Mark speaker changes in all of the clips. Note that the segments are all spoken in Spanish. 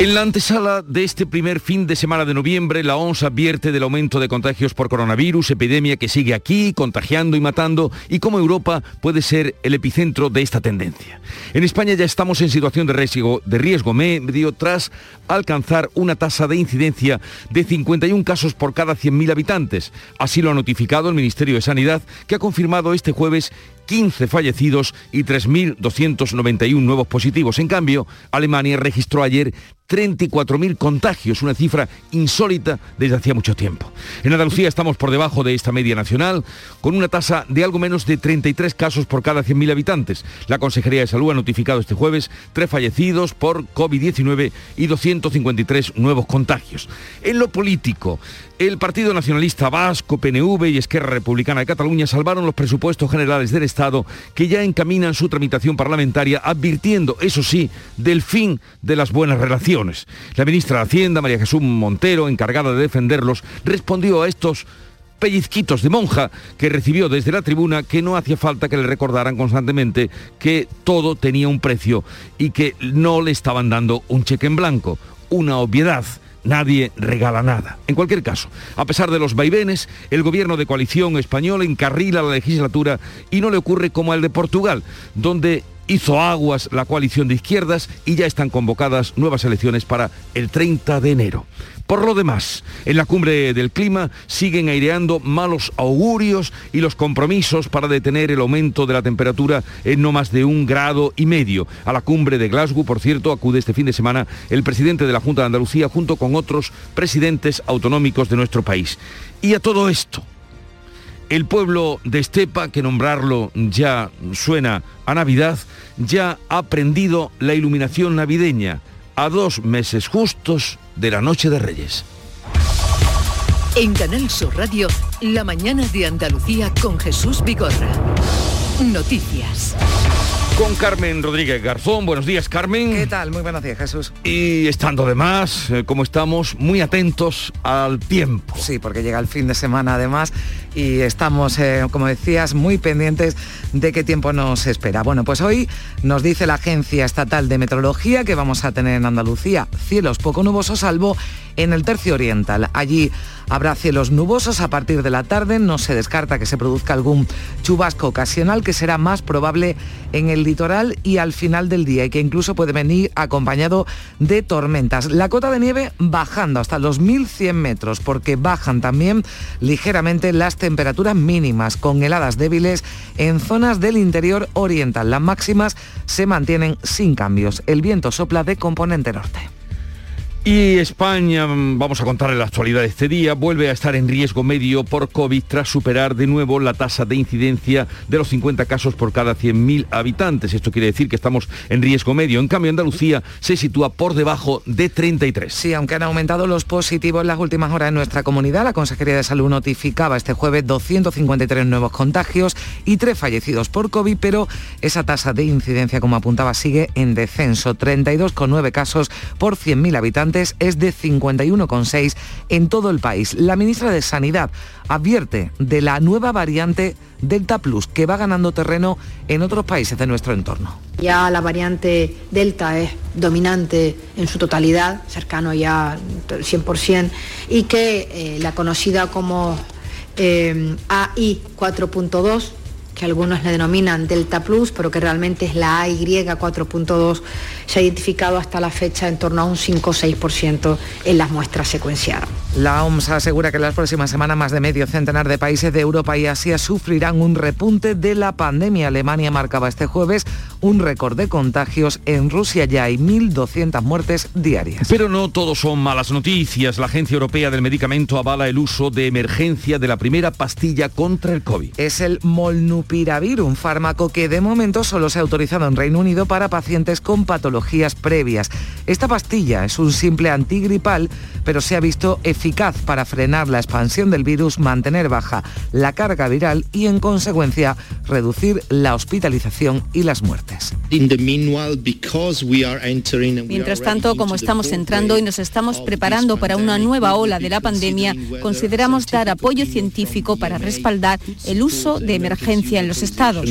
Speaker 1: En la antesala de este primer fin de semana de noviembre, la OMS advierte del aumento de contagios por coronavirus, epidemia que sigue aquí, contagiando y matando, y cómo Europa puede ser el epicentro de esta tendencia. En España ya estamos en situación de riesgo, de riesgo medio tras alcanzar una tasa de incidencia de 51 casos por cada 100.000 habitantes. Así lo ha notificado el Ministerio de Sanidad, que ha confirmado este jueves 15 fallecidos y 3.291 nuevos positivos. En cambio, Alemania registró ayer 34.000 contagios, una cifra insólita desde hacía mucho tiempo. En Andalucía estamos por debajo de esta media nacional, con una tasa de algo menos de 33 casos por cada 100.000 habitantes. La Consejería de Salud ha notificado este jueves tres fallecidos por COVID-19 y 253 nuevos contagios. En lo político, el Partido Nacionalista Vasco, PNV y Esquerra Republicana de Cataluña salvaron los presupuestos generales del Estado que ya encaminan su tramitación parlamentaria, advirtiendo, eso sí, del fin de las buenas relaciones. La ministra de Hacienda, María Jesús Montero, encargada de defenderlos, respondió a estos pellizquitos de monja que recibió desde la tribuna que no hacía falta que le recordaran constantemente que todo tenía un precio y que no le estaban dando un cheque en blanco, una obviedad nadie regala nada. En cualquier caso, a pesar de los vaivenes, el gobierno de coalición español encarrila la legislatura y no le ocurre como al de Portugal, donde hizo aguas la coalición de izquierdas y ya están convocadas nuevas elecciones para el 30 de enero. Por lo demás, en la cumbre del clima siguen aireando malos augurios y los compromisos para detener el aumento de la temperatura en no más de un grado y medio. A la cumbre de Glasgow, por cierto, acude este fin de semana el presidente de la Junta de Andalucía junto con otros presidentes autonómicos de nuestro país. Y a todo esto, el pueblo de Estepa, que nombrarlo ya suena a Navidad, ya ha aprendido la iluminación navideña a dos meses justos de la Noche de Reyes.
Speaker 2: En Canal Sur Radio, la mañana de Andalucía con Jesús Vigorra. Noticias.
Speaker 1: Con Carmen Rodríguez Garzón. Buenos días, Carmen.
Speaker 3: ¿Qué tal? Muy buenos días, Jesús.
Speaker 1: Y estando además, eh, como estamos, muy atentos al tiempo.
Speaker 3: Sí, porque llega el fin de semana además y estamos, eh, como decías, muy pendientes de qué tiempo nos espera. Bueno, pues hoy nos dice la Agencia Estatal de Meteorología que vamos a tener en Andalucía cielos poco nubosos, salvo en el tercio oriental. Allí habrá cielos nubosos a partir de la tarde, no se descarta que se produzca algún chubasco ocasional que será más probable en el litoral y al final del día y que incluso puede venir acompañado de tormentas. La cota de nieve bajando hasta los 1100 metros porque bajan también ligeramente las temperaturas mínimas con heladas débiles en zonas del interior oriental. Las máximas se mantienen sin cambios. El viento sopla de componente norte.
Speaker 1: Y España, mm, vamos a contarle la actualidad este día, vuelve a estar en riesgo medio por COVID tras superar de nuevo la tasa de incidencia de los 50 casos por cada 100.000 habitantes. Esto quiere decir que estamos en riesgo medio. En cambio, Andalucía se sitúa por debajo de 33.
Speaker 3: Sí, aunque han aumentado los positivos en las últimas horas en nuestra comunidad, la Consejería de Salud notificaba este jueves 253 nuevos contagios y tres fallecidos por COVID, pero esa tasa de incidencia, como apuntaba, sigue en descenso. 32,9 casos por 100.000 habitantes es de 51,6 en todo el país. La ministra de Sanidad advierte de la nueva variante Delta Plus que va ganando terreno en otros países de nuestro entorno.
Speaker 4: Ya la variante Delta es dominante en su totalidad, cercano ya al 100%, y que eh, la conocida como eh, AI 4.2 que algunos le denominan Delta Plus, pero que realmente es la AY 4.2, se ha identificado hasta la fecha en torno a un 5 o 6% en las muestras secuenciadas.
Speaker 3: La OMS asegura que en las próximas semanas más de medio centenar de países de Europa y Asia sufrirán un repunte de la pandemia. Alemania marcaba este jueves un récord de contagios. En Rusia ya hay 1.200 muertes diarias.
Speaker 1: Pero no todo son malas noticias. La Agencia Europea del Medicamento avala el uso de emergencia de la primera pastilla contra el COVID.
Speaker 3: Es el Molnupiravir Piravir, un fármaco que de momento solo se ha autorizado en Reino Unido para pacientes con patologías previas. Esta pastilla es un simple antigripal, pero se ha visto eficaz eficaz para frenar la expansión del virus, mantener baja la carga viral y en consecuencia reducir la hospitalización y las muertes.
Speaker 5: Mientras tanto, como estamos entrando y nos estamos preparando para una nueva ola de la pandemia, consideramos dar apoyo científico para respaldar el uso de emergencia en los estados.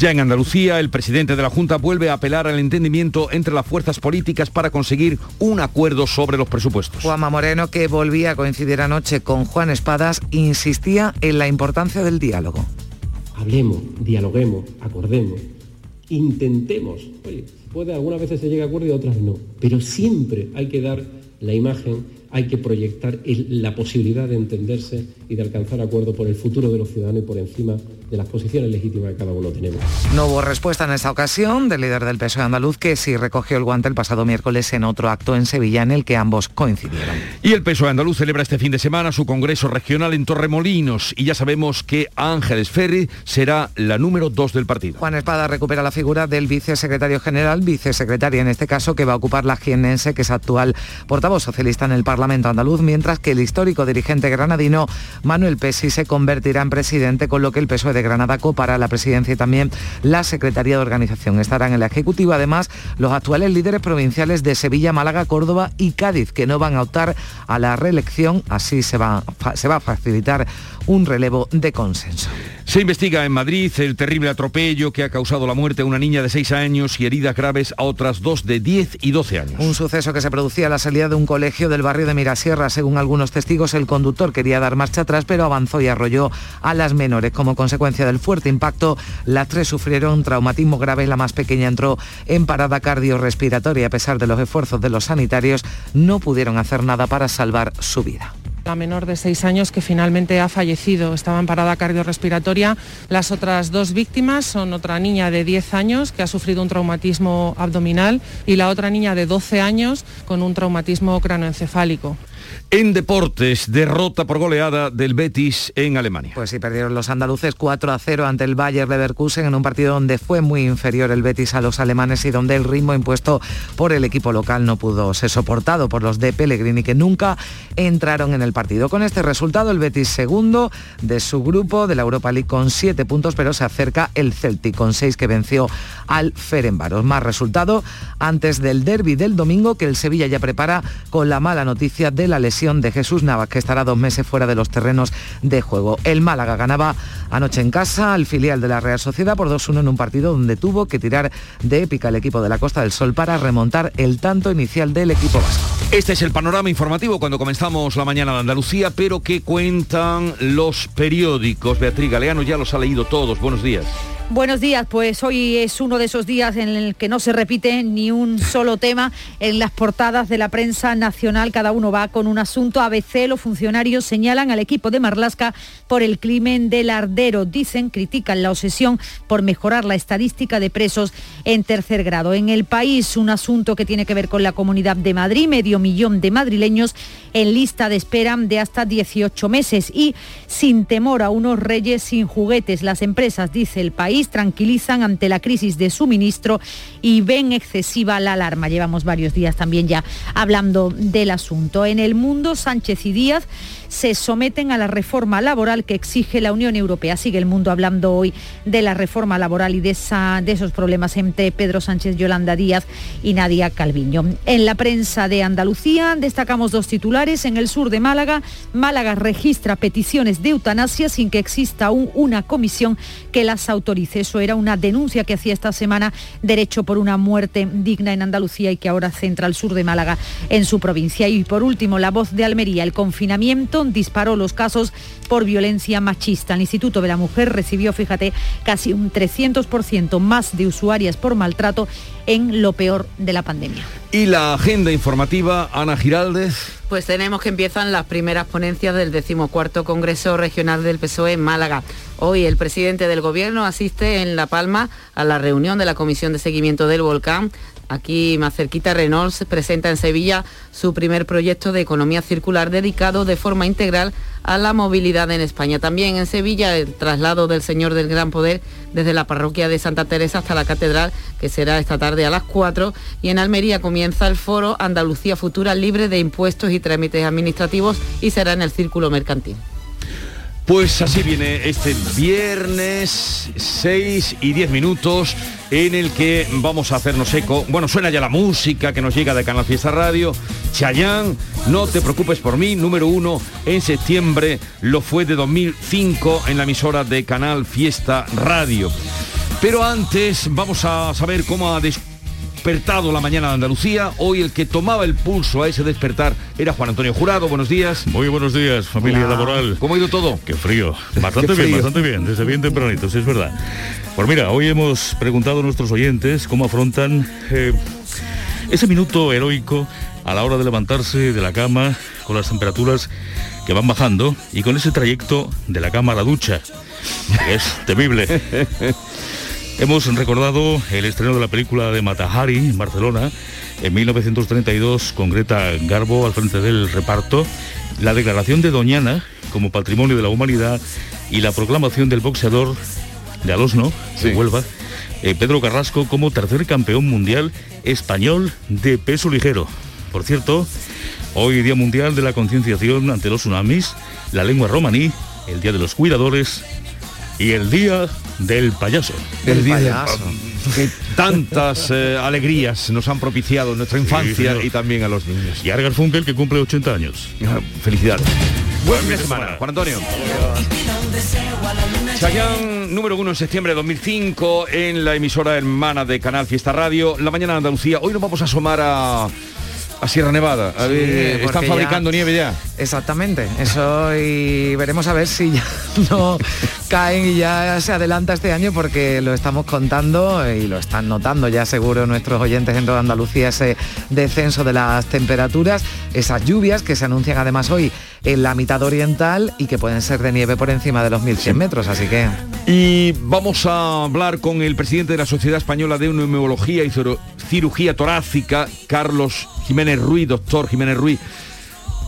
Speaker 1: Ya en Andalucía, el presidente de la Junta vuelve a apelar al entendimiento entre las fuerzas políticas para conseguir un acuerdo sobre los presupuestos.
Speaker 3: Juanma Moreno, que volvía a coincidir anoche con Juan Espadas, insistía en la importancia del diálogo.
Speaker 6: Hablemos, dialoguemos, acordemos, intentemos. Oye, puede algunas veces se llega a acuerdo y otras no, pero siempre hay que dar la imagen hay que proyectar la posibilidad de entenderse y de alcanzar acuerdo por el futuro de los ciudadanos y por encima de las posiciones legítimas que cada uno tenemos.
Speaker 3: No hubo respuesta en esta ocasión del líder del PSOE andaluz que sí recogió el guante el pasado miércoles en otro acto en Sevilla en el que ambos coincidieron.
Speaker 1: Y el PSOE andaluz celebra este fin de semana su congreso regional en Torremolinos y ya sabemos que Ángeles Ferri será la número dos del partido.
Speaker 3: Juan Espada recupera la figura del vicesecretario general, vicesecretaria en este caso, que va a ocupar la jienense, que es actual portavoz socialista en el Parlamento Parlamento andaluz, mientras que el histórico dirigente granadino Manuel Pesi se convertirá en presidente, con lo que el PSOE de Granada copará la presidencia y también la Secretaría de Organización. Estarán en la Ejecutiva además los actuales líderes provinciales de Sevilla, Málaga, Córdoba y Cádiz, que no van a optar a la reelección. Así se va, se va a facilitar un relevo de consenso.
Speaker 1: Se investiga en Madrid el terrible atropello que ha causado la muerte a una niña de 6 años y heridas graves a otras dos de 10 y 12 años.
Speaker 3: Un suceso que se producía a la salida de un colegio del barrio de Mirasierra. Según algunos testigos, el conductor quería dar marcha atrás, pero avanzó y arrolló a las menores. Como consecuencia del fuerte impacto, las tres sufrieron traumatismo grave. La más pequeña entró en parada cardiorrespiratoria. A pesar de los esfuerzos de los sanitarios, no pudieron hacer nada para salvar su vida.
Speaker 7: La menor de seis años que finalmente ha fallecido estaba en parada cardiorrespiratoria. Las otras dos víctimas son otra niña de 10 años que ha sufrido un traumatismo abdominal y la otra niña de 12 años con un traumatismo cranoencefálico.
Speaker 1: En deportes, derrota por goleada del Betis en Alemania.
Speaker 3: Pues sí, perdieron los andaluces 4 a 0 ante el Bayer Leverkusen en un partido donde fue muy inferior el Betis a los alemanes y donde el ritmo impuesto por el equipo local no pudo ser soportado por los de Pellegrini que nunca entraron en el partido. Con este resultado, el Betis segundo de su grupo de la Europa League con 7 puntos, pero se acerca el Celtic con 6 que venció al Ferenbaros. Más resultado antes del derby del domingo que el Sevilla ya prepara con la mala noticia de la lesión de Jesús Navas, que estará dos meses fuera de los terrenos de juego. El Málaga ganaba anoche en casa al filial de la Real Sociedad por 2-1 en un partido donde tuvo que tirar de épica el equipo de la Costa del Sol para remontar el tanto inicial del equipo vasco.
Speaker 1: Este es el panorama informativo cuando comenzamos la mañana de Andalucía, pero que cuentan los periódicos. Beatriz Galeano ya los ha leído todos. Buenos días.
Speaker 5: Buenos días, pues hoy es uno de esos días en el que no se repite ni un solo tema en las portadas de la prensa nacional. Cada uno va con un asunto. ABC, los funcionarios señalan al equipo de Marlasca por el crimen del ardero. Dicen, critican la obsesión por mejorar la estadística de presos en tercer grado. En el país, un asunto que tiene que ver con la Comunidad de Madrid, medio millón de madrileños en lista de espera de hasta 18 meses y sin temor a unos reyes sin juguetes. Las empresas, dice el país, tranquilizan ante la crisis de suministro y ven excesiva la alarma. Llevamos varios días también ya hablando del asunto. En el mundo, Sánchez y Díaz se someten a la reforma laboral que exige la Unión Europea. Sigue el mundo hablando hoy de la reforma laboral y de, de esos problemas entre Pedro Sánchez, Yolanda Díaz y Nadia Calviño. En la prensa de Andalucía destacamos dos titulares. En el sur de Málaga, Málaga registra peticiones de eutanasia sin que exista aún una comisión que las autorice. Eso era una denuncia que hacía esta semana Derecho por una muerte digna en Andalucía y que ahora centra el sur de Málaga en su provincia. Y por último, la voz de Almería, el confinamiento disparó los casos por violencia machista. El Instituto de la Mujer recibió, fíjate, casi un 300% más de usuarias por maltrato en lo peor de la pandemia.
Speaker 1: Y la agenda informativa, Ana Giraldez.
Speaker 8: Pues tenemos que empiezan las primeras ponencias del decimocuarto Congreso Regional del PSOE en Málaga. Hoy el presidente del Gobierno asiste en La Palma a la reunión de la Comisión de Seguimiento del Volcán Aquí más cerquita, Renault presenta en Sevilla su primer proyecto de economía circular dedicado de forma integral a la movilidad en España. También en Sevilla el traslado del Señor del Gran Poder desde la parroquia de Santa Teresa hasta la catedral, que será esta tarde a las 4. Y en Almería comienza el foro Andalucía Futura libre de impuestos y trámites administrativos y será en el Círculo Mercantil.
Speaker 1: Pues así viene este viernes 6 y 10 minutos en el que vamos a hacernos eco. Bueno, suena ya la música que nos llega de Canal Fiesta Radio. Chayán, no te preocupes por mí, número uno en septiembre, lo fue de 2005 en la emisora de Canal Fiesta Radio. Pero antes vamos a saber cómo ha despertado la mañana de Andalucía. Hoy el que tomaba el pulso a ese despertar era Juan Antonio Jurado. Buenos días.
Speaker 9: Muy buenos días, familia laboral.
Speaker 1: ¿Cómo ha ido todo?
Speaker 9: Qué frío. Bastante bien, bastante bien. Desde bien tempranito, sí es verdad. Pues mira, hoy hemos preguntado a nuestros oyentes cómo afrontan eh, ese minuto heroico a la hora de levantarse de la cama con las temperaturas que van bajando y con ese trayecto de la cama a la ducha. Es temible. Hemos recordado el estreno de la película de Matahari en Barcelona en 1932 con Greta Garbo al frente del reparto, la declaración de Doñana como patrimonio de la humanidad y la proclamación del boxeador de Alosno, de Huelva, eh, Pedro Carrasco como tercer campeón mundial español de peso ligero. Por cierto, hoy Día Mundial de la Concienciación ante los Tsunamis, la lengua romaní, el Día de los Cuidadores y el Día del Payaso.
Speaker 1: El, día que tantas eh, alegrías nos han propiciado en nuestra infancia y también a los niños.
Speaker 9: Y Argar Funkel que cumple 80 años.
Speaker 1: Ah, felicidades. Buen fin de semana. Juan Antonio. Chayán, número uno en septiembre de 2005 en la emisora hermana de Canal Fiesta Radio, La Mañana de Andalucía. Hoy nos vamos a asomar a a Sierra Nevada. A ver, están fabricando nieve ya.
Speaker 3: Exactamente, eso y veremos a ver si ya no caen y ya se adelanta este año porque lo estamos contando y lo están notando ya seguro nuestros oyentes en toda Andalucía ese descenso de las temperaturas, esas lluvias que se anuncian además hoy en la mitad oriental y que pueden ser de nieve por encima de los 1100 metros, así que...
Speaker 1: Y vamos a hablar con el presidente de la Sociedad Española de Neumología y Cirugía Torácica, Carlos Jiménez Ruiz, doctor Jiménez Ruiz.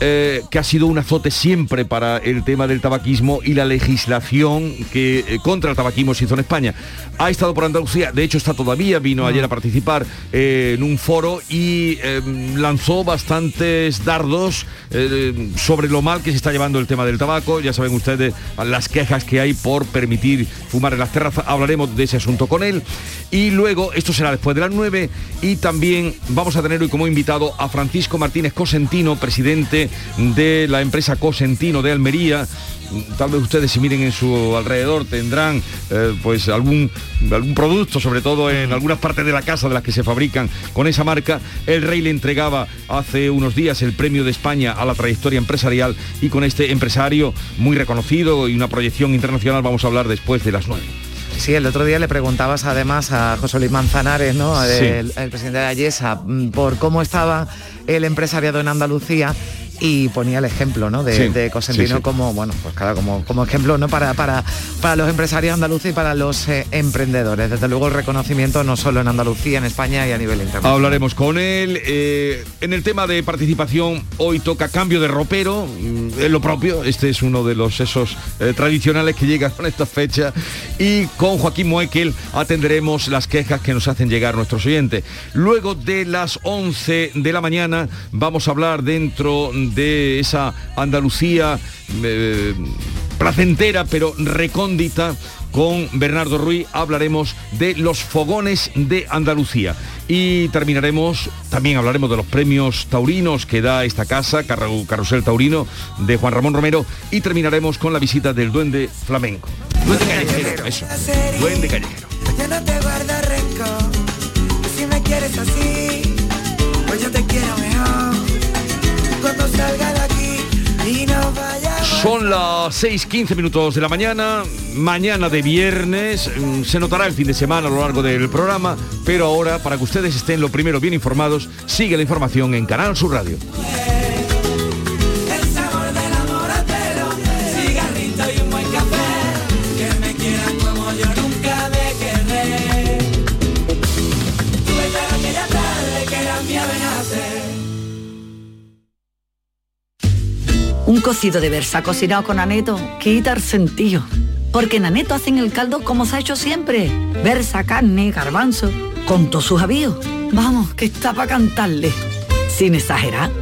Speaker 1: Eh, que ha sido un azote siempre para el tema del tabaquismo y la legislación que eh, contra el tabaquismo se hizo en España. Ha estado por Andalucía, de hecho está todavía, vino ayer a participar eh, en un foro y lanzó bastantes dardos sobre lo mal que se está llevando el tema del tabaco. Ya saben ustedes las quejas que hay por permitir fumar en las terrazas. Hablaremos de ese asunto con él. Y luego, esto será después de las 9 y también vamos a tener hoy como invitado a Francisco Martínez Cosentino, presidente de la empresa Cosentino de Almería. Tal vez ustedes si miren en su alrededor tendrán eh, pues algún, algún producto, sobre todo en algunas partes de la casa de las que se fabrican con esa marca. El rey le entregaba hace unos días el premio de España a la trayectoria empresarial y con este empresario muy reconocido y una proyección internacional vamos a hablar después de las nueve.
Speaker 3: Sí, el otro día le preguntabas además a José Luis Manzanares, ¿no? el, presidente de Ayesa, mm, por cómo estaba el empresariado en Andalucía y ponía el ejemplo ¿no? de, Cosentino como bueno pues cada como, como ejemplo no para, para, para los empresarios andaluces y para los eh, emprendedores. Desde luego el reconocimiento no solo en Andalucía en España y a nivel internacional.
Speaker 1: Hablaremos con él eh, en el tema de participación hoy toca cambio de ropero mm, es lo propio este es uno de los esos eh, tradicionales que llegan con esta fecha y con Joaquín Moekel atenderemos las quejas que nos hacen llegar nuestros oyentes. Luego de las 11 de la mañana vamos a hablar dentro de esa Andalucía eh, placentera pero recóndita con Bernardo Ruiz hablaremos de los fogones de Andalucía y terminaremos, también hablaremos de los premios taurinos que da esta casa, Carrusel Taurino de Juan Ramón Romero y terminaremos con la visita del duende flamenco. Duende callejero, eso. Duende callejero. Son las 6.15 minutos de la mañana, mañana de viernes, mm, se notará el fin de semana a lo largo del programa, pero ahora, para que ustedes estén lo primero bien informados, sigue la información en Canal Sur Radio.
Speaker 10: Cocido de versa cocinado con aneto quita el sentido. Porque en aneto hacen el caldo como se ha hecho siempre. Versa, carne, garbanzo, con todos sus avíos. Vamos, que está para cantarle. Sin exagerar.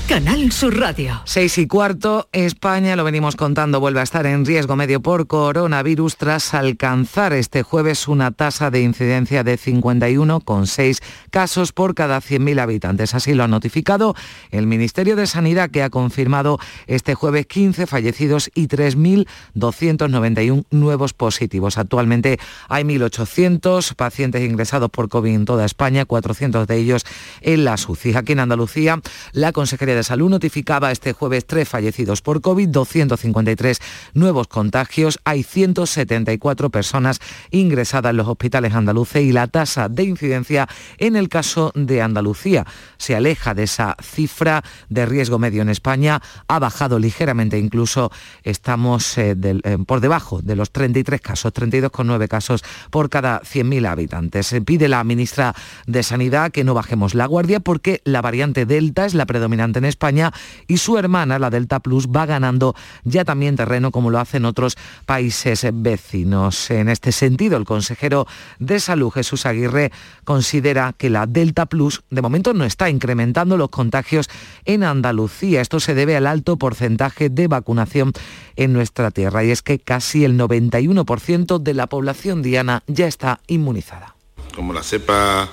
Speaker 2: Canal Sur Radio.
Speaker 3: Seis y cuarto, España, lo venimos contando, vuelve a estar en riesgo medio por coronavirus tras alcanzar este jueves una tasa de incidencia de 51,6 casos por cada 100.000 habitantes. Así lo ha notificado el Ministerio de Sanidad que ha confirmado este jueves 15 fallecidos y 3.291 nuevos positivos. Actualmente hay 1.800 pacientes ingresados por COVID en toda España, 400 de ellos en la SUCI. Aquí en Andalucía, la Consejería de Salud notificaba este jueves tres fallecidos por COVID, 253 nuevos contagios, hay 174 personas ingresadas en los hospitales andaluces y la tasa de incidencia en el caso de Andalucía se aleja de esa cifra de riesgo medio en España, ha bajado ligeramente, incluso estamos eh, eh, por debajo de los 33 casos, 32,9 casos por cada 100.000 habitantes. Pide la ministra de Sanidad que no bajemos la guardia porque la variante Delta es la predominante en España y su hermana, la Delta Plus, va ganando ya también terreno como lo hacen otros países vecinos. En este sentido, el consejero de Salud, Jesús Aguirre, considera que la Delta Plus de momento no está incrementando los contagios en Andalucía. Esto se debe al alto porcentaje de vacunación en nuestra tierra y es que casi el 91% de la población diana ya está inmunizada.
Speaker 11: Como la cepa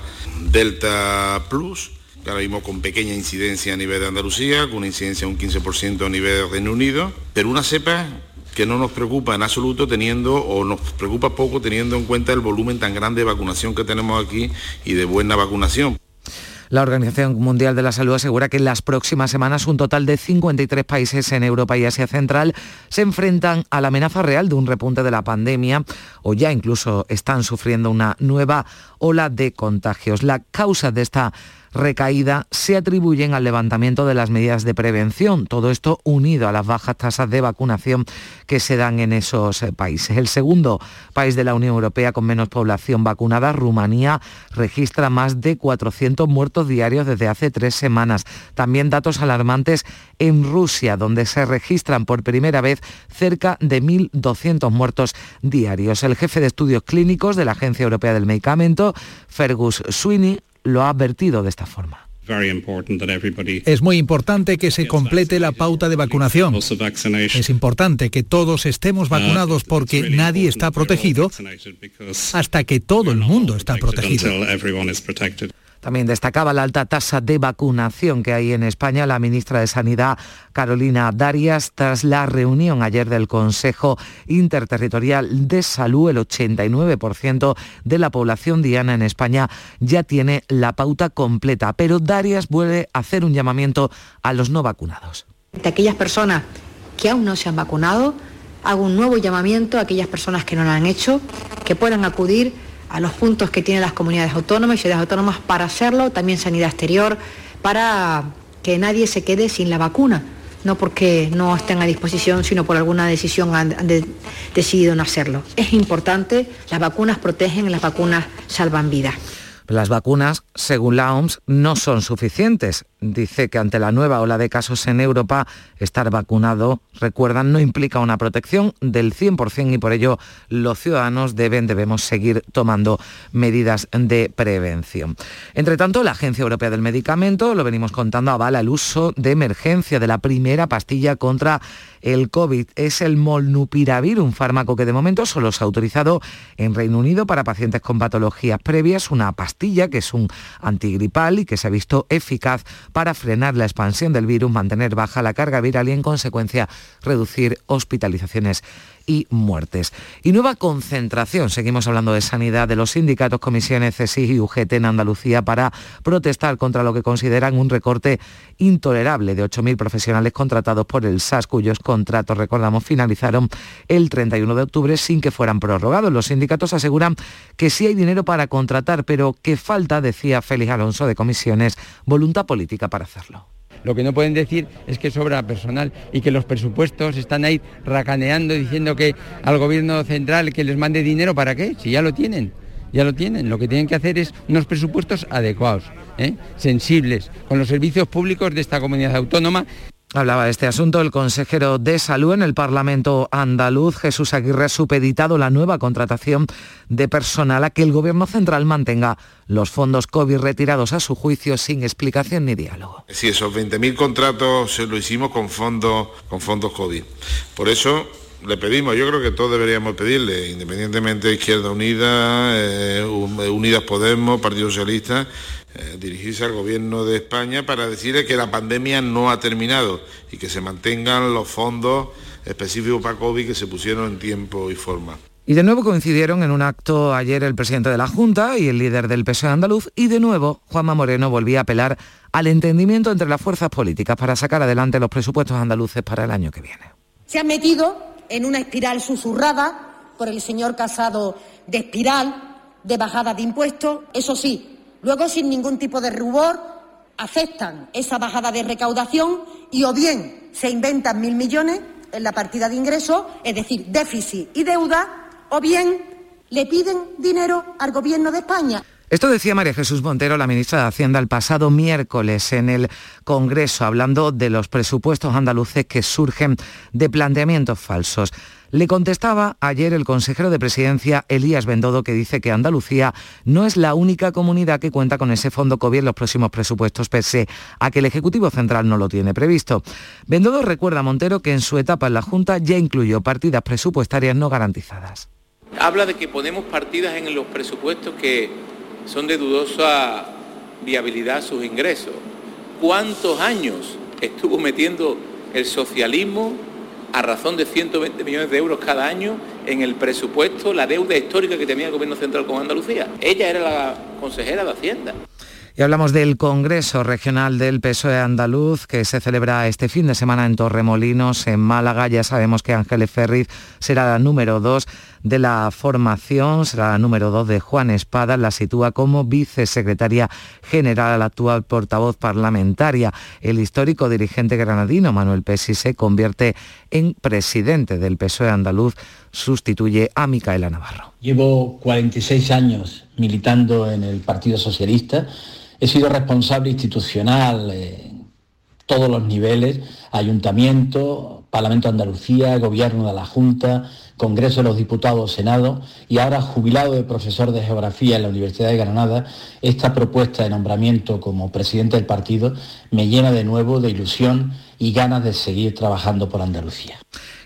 Speaker 11: Delta Plus, ahora mismo con pequeña incidencia a nivel de Andalucía, con una incidencia de un 15% a nivel de Reino Unido, pero una cepa que no nos preocupa en absoluto teniendo, o nos preocupa poco teniendo en cuenta el volumen tan grande de vacunación que tenemos aquí y de buena vacunación.
Speaker 3: La Organización Mundial de la Salud asegura que en las próximas semanas un total de 53 países en Europa y Asia Central se enfrentan a la amenaza real de un repunte de la pandemia o ya incluso están sufriendo una nueva ola de contagios. La causa de esta recaída se atribuyen al levantamiento de las medidas de prevención. Todo esto unido a las bajas tasas de vacunación que se dan en esos eh, países. El segundo país de la Unión Europea con menos población vacunada, Rumanía, registra más de 400 muertos diarios desde hace tres semanas. También datos alarmantes en Rusia, donde se registran por primera vez cerca de 1.200 muertos diarios. El jefe de estudios clínicos de la Agencia Europea del Medicamento, Fergus Sweeney, lo ha advertido de esta forma.
Speaker 12: Es muy importante que se complete la pauta de vacunación. Es importante que todos estemos vacunados porque nadie está protegido hasta que todo el mundo está protegido.
Speaker 3: También destacaba la alta tasa de vacunación que hay en España la ministra de Sanidad, Carolina Darias, tras la reunión ayer del Consejo Interterritorial de Salud. El 89% de la población diana en España ya tiene la pauta completa, pero Darias vuelve a hacer un llamamiento a los no vacunados.
Speaker 4: De aquellas personas que aún no se han vacunado, hago un nuevo llamamiento a aquellas personas que no lo han hecho, que puedan acudir a los puntos que tienen las comunidades autónomas y ciudades autónomas para hacerlo, también sanidad exterior, para que nadie se quede sin la vacuna, no porque no estén a disposición, sino por alguna decisión han, decidido no hacerlo. Es importante, las vacunas protegen, las vacunas salvan vidas.
Speaker 3: Las vacunas, según la OMS, no son suficientes. Dice que ante la nueva ola de casos en Europa, estar vacunado, recuerdan, no implica una protección del 100% y por ello los ciudadanos deben, debemos seguir tomando medidas de prevención. Entre tanto, la Agencia Europea del Medicamento, lo venimos contando, avala el uso de emergencia de la primera pastilla contra el COVID. Es el molnupiravir, un fármaco que de momento solo se ha autorizado en Reino Unido para pacientes con patologías previas, una pastilla que es un antigripal y que se ha visto eficaz para frenar la expansión del virus, mantener baja la carga viral y en consecuencia reducir hospitalizaciones y muertes. Y nueva concentración, seguimos hablando de sanidad, de los sindicatos, comisiones CSI y UGT en Andalucía para protestar contra lo que consideran un recorte intolerable de 8.000 profesionales contratados por el SAS, cuyos contratos, recordamos, finalizaron el 31 de octubre sin que fueran prorrogados. Los sindicatos aseguran que sí hay dinero para contratar, pero que falta, decía Félix Alonso de Comisiones, voluntad política para hacerlo.
Speaker 13: Lo que no pueden decir es que sobra personal y que los presupuestos están ahí racaneando diciendo que al gobierno central que les mande dinero para qué, si ya lo tienen, ya lo tienen. Lo que tienen que hacer es unos presupuestos adecuados, ¿eh? sensibles, con los servicios públicos de esta comunidad autónoma.
Speaker 3: Hablaba de este asunto el consejero de Salud en el Parlamento andaluz, Jesús Aguirre, ha supeditado la nueva contratación de personal a que el Gobierno central mantenga los fondos COVID retirados a su juicio sin explicación ni diálogo.
Speaker 11: Sí, esos 20.000 contratos se lo hicimos con fondos, con fondos COVID. Por eso le pedimos, yo creo que todos deberíamos pedirle, independientemente de Izquierda Unida, eh, Unidas Podemos, Partido Socialista, eh, dirigirse al gobierno de España para decirle que la pandemia no ha terminado y que se mantengan los fondos específicos para COVID que se pusieron en tiempo y forma.
Speaker 3: Y de nuevo coincidieron en un acto ayer el presidente de la Junta y el líder del PSOE andaluz y de nuevo Juanma Moreno volvía a apelar al entendimiento entre las fuerzas políticas para sacar adelante los presupuestos andaluces para el año que viene.
Speaker 14: Se ha metido en una espiral susurrada por el señor Casado de espiral, de bajada de impuestos, eso sí, Luego, sin ningún tipo de rubor, aceptan esa bajada de recaudación y o bien se inventan mil millones en la partida de ingresos, es decir, déficit y deuda, o bien le piden dinero al Gobierno de España.
Speaker 3: Esto decía María Jesús Montero, la ministra de Hacienda, el pasado miércoles en el Congreso, hablando de los presupuestos andaluces que surgen de planteamientos falsos. Le contestaba ayer el consejero de presidencia, Elías Bendodo, que dice que Andalucía no es la única comunidad que cuenta con ese fondo COVID en los próximos presupuestos, pese a que el Ejecutivo Central no lo tiene previsto. Bendodo recuerda a Montero que en su etapa en la Junta ya incluyó partidas presupuestarias no garantizadas.
Speaker 15: Habla de que ponemos partidas en los presupuestos que son de dudosa viabilidad sus ingresos. ¿Cuántos años estuvo metiendo el socialismo a razón de 120 millones de euros cada año en el presupuesto, la deuda histórica que tenía el Gobierno Central con Andalucía. Ella era la consejera de Hacienda.
Speaker 3: Y hablamos del Congreso Regional del PSOE Andaluz que se celebra este fin de semana en Torremolinos, en Málaga. Ya sabemos que Ángeles Ferriz será la número dos de la formación, la número dos de Juan Espada, la sitúa como vicesecretaria general, actual portavoz parlamentaria. El histórico dirigente granadino Manuel Pesi se convierte en presidente del PSOE andaluz, sustituye a Micaela Navarro.
Speaker 16: Llevo 46 años militando en el Partido Socialista He sido responsable institucional en todos los niveles, ayuntamiento, Parlamento de Andalucía, Gobierno de la Junta, Congreso de los Diputados, Senado y ahora jubilado de profesor de Geografía en la Universidad de Granada, esta propuesta de nombramiento como presidente del partido me llena de nuevo de ilusión y ganas de seguir trabajando por Andalucía.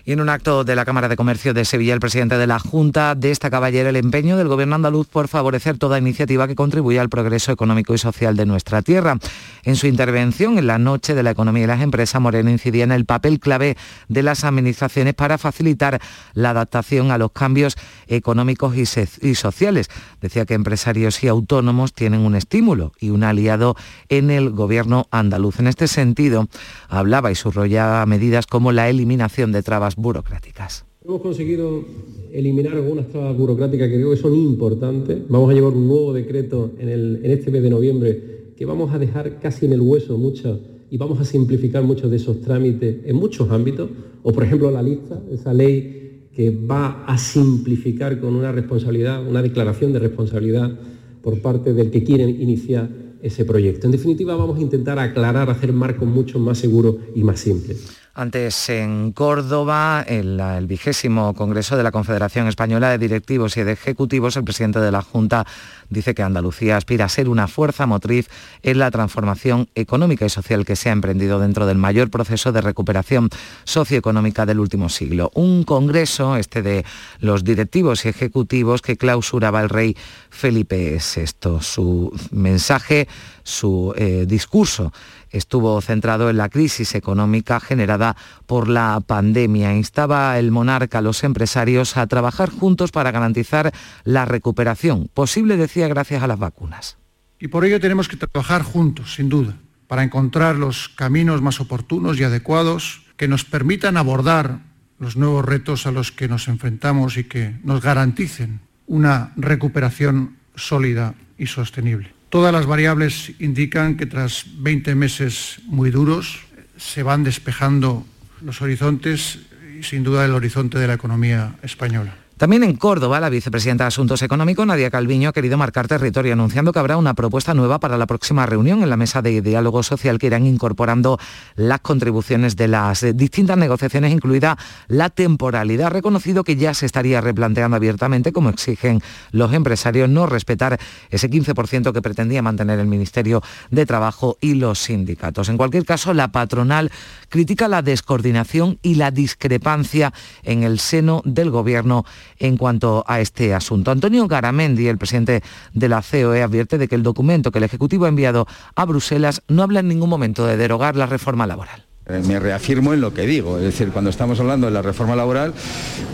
Speaker 3: Y en un acto de la Cámara de Comercio de Sevilla, el presidente de la Junta destacaba ayer el empeño del Gobierno andaluz por favorecer toda iniciativa que contribuya al progreso económico y social de nuestra tierra. En su intervención en la Noche de la Economía y las Empresas, Moreno incidía en el papel clave de las administraciones para facilitar la adaptación a los cambios económicos y, sociales. Decía que empresarios y autónomos tienen un estímulo y un aliado en el Gobierno andaluz. En este sentido, hablaba y subrayaba medidas como la eliminación de trabas burocráticas.
Speaker 6: Hemos conseguido eliminar algunas trabas burocráticas que creo que son importantes. Vamos a llevar un nuevo decreto en, este mes de noviembre que vamos a dejar casi en el hueso muchas y vamos a simplificar muchos de esos trámites en muchos ámbitos. O por ejemplo la lista, esa ley que va a simplificar con una responsabilidad, una declaración de responsabilidad por parte del que quiere iniciar ese proyecto. En definitiva, vamos a intentar aclarar, hacer marcos mucho más seguros y más simples.
Speaker 3: Antes en Córdoba, en el vigésimo Congreso de la Confederación Española de Directivos y de Ejecutivos, el presidente de la Junta dice que Andalucía aspira a ser una fuerza motriz en la transformación económica y social que se ha emprendido dentro del mayor proceso de recuperación socioeconómica del último siglo. Un congreso, este de los directivos y ejecutivos, que clausuraba el rey Felipe VI. Su mensaje su eh, discurso estuvo centrado en la crisis económica generada por la pandemia. Instaba el monarca a los empresarios a trabajar juntos para garantizar la recuperación, posible, decía, gracias a las vacunas.
Speaker 17: Y por ello tenemos que trabajar juntos, sin duda, para encontrar los caminos más oportunos y adecuados que nos permitan abordar los nuevos retos a los que nos enfrentamos y que nos garanticen una recuperación sólida y sostenible. Todas las variables indican que tras 20 meses muy duros se van despejando los horizontes y sin duda el horizonte de la economía española.
Speaker 3: También en Córdoba, la vicepresidenta de Asuntos Económicos, Nadia Calviño, ha querido marcar territorio anunciando que habrá una propuesta nueva para la próxima reunión en la mesa de diálogo social que irán incorporando las contribuciones de las distintas negociaciones, incluida la temporalidad. Reconocido que ya se estaría replanteando abiertamente, como exigen los empresarios, no respetar ese 15% que pretendía mantener el Ministerio de Trabajo y los sindicatos. En cualquier caso, la patronal critica la descoordinación y la discrepancia en el seno del Gobierno en cuanto a este asunto. Antonio Garamendi, el presidente de la COE, advierte de que el documento que el Ejecutivo ha enviado a Bruselas no habla en ningún momento de derogar la reforma laboral.
Speaker 18: Eh, me reafirmo en lo que digo, es decir, cuando estamos hablando de la reforma laboral,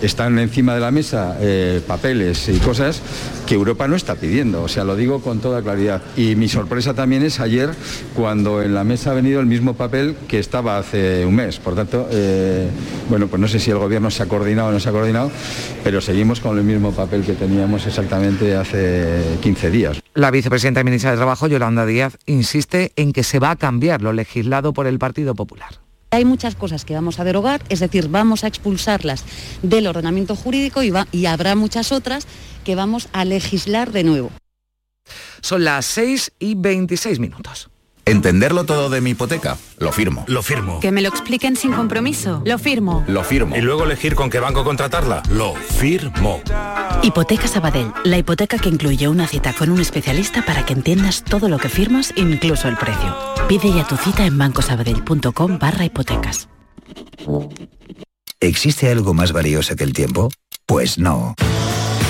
Speaker 18: están encima de la mesa eh, papeles y cosas que Europa no está pidiendo, o sea, lo digo con toda claridad. Y mi sorpresa también es ayer cuando en la mesa ha venido el mismo papel que estaba hace un mes. Por tanto, eh, bueno, pues no sé si el gobierno se ha coordinado o no se ha coordinado, pero seguimos con el mismo papel que teníamos exactamente hace 15 días.
Speaker 3: La vicepresidenta y ministra de Trabajo, Yolanda Díaz, insiste en que se va a cambiar lo legislado por el Partido Popular.
Speaker 19: Hay muchas cosas que vamos a derogar, es decir, vamos a expulsarlas del ordenamiento jurídico y, y habrá muchas otras que vamos a legislar de nuevo.
Speaker 3: Son las 6 y 26 minutos.
Speaker 20: Entenderlo todo de mi hipoteca, lo firmo.
Speaker 21: Lo firmo.
Speaker 22: Que me lo expliquen sin compromiso, lo firmo.
Speaker 20: Lo firmo.
Speaker 21: Y luego elegir con qué banco contratarla, lo firmo.
Speaker 23: Hipoteca Sabadell, la hipoteca que incluye una cita con un especialista para que entiendas todo lo que firmas, incluso el precio. Pide ya tu cita en bancosabadell.com barra hipotecas.
Speaker 24: ¿Existe algo más valioso que el tiempo? Pues no.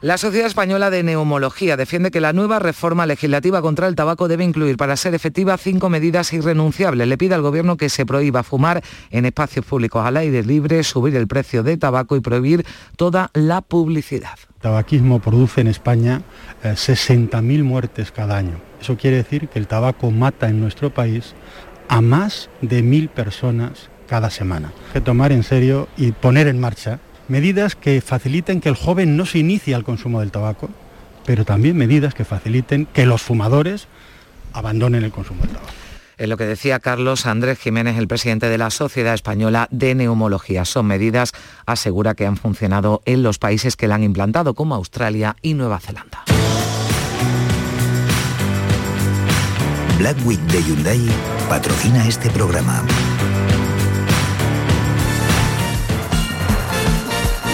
Speaker 3: La Sociedad Española de Neumología defiende que la nueva reforma legislativa contra el tabaco debe incluir, para ser efectiva, cinco medidas irrenunciables. Le pide al Gobierno que se prohíba fumar en espacios públicos al aire libre, subir el precio de tabaco y prohibir toda la publicidad.
Speaker 25: El tabaquismo produce en España 60.000 muertes cada año. Eso quiere decir que el tabaco mata en nuestro país a más de mil personas cada semana. Hay que tomar en serio y poner en marcha medidas que faciliten que el joven no se inicie al consumo del tabaco, pero también medidas que faciliten que los fumadores abandonen el consumo del tabaco.
Speaker 3: Es lo que decía Carlos Andrés Jiménez, el presidente de la Sociedad Española de Neumología. Son medidas, asegura, que han funcionado en los países que la han implantado, como Australia y Nueva Zelanda.
Speaker 24: Black Week de Hyundai patrocina este programa.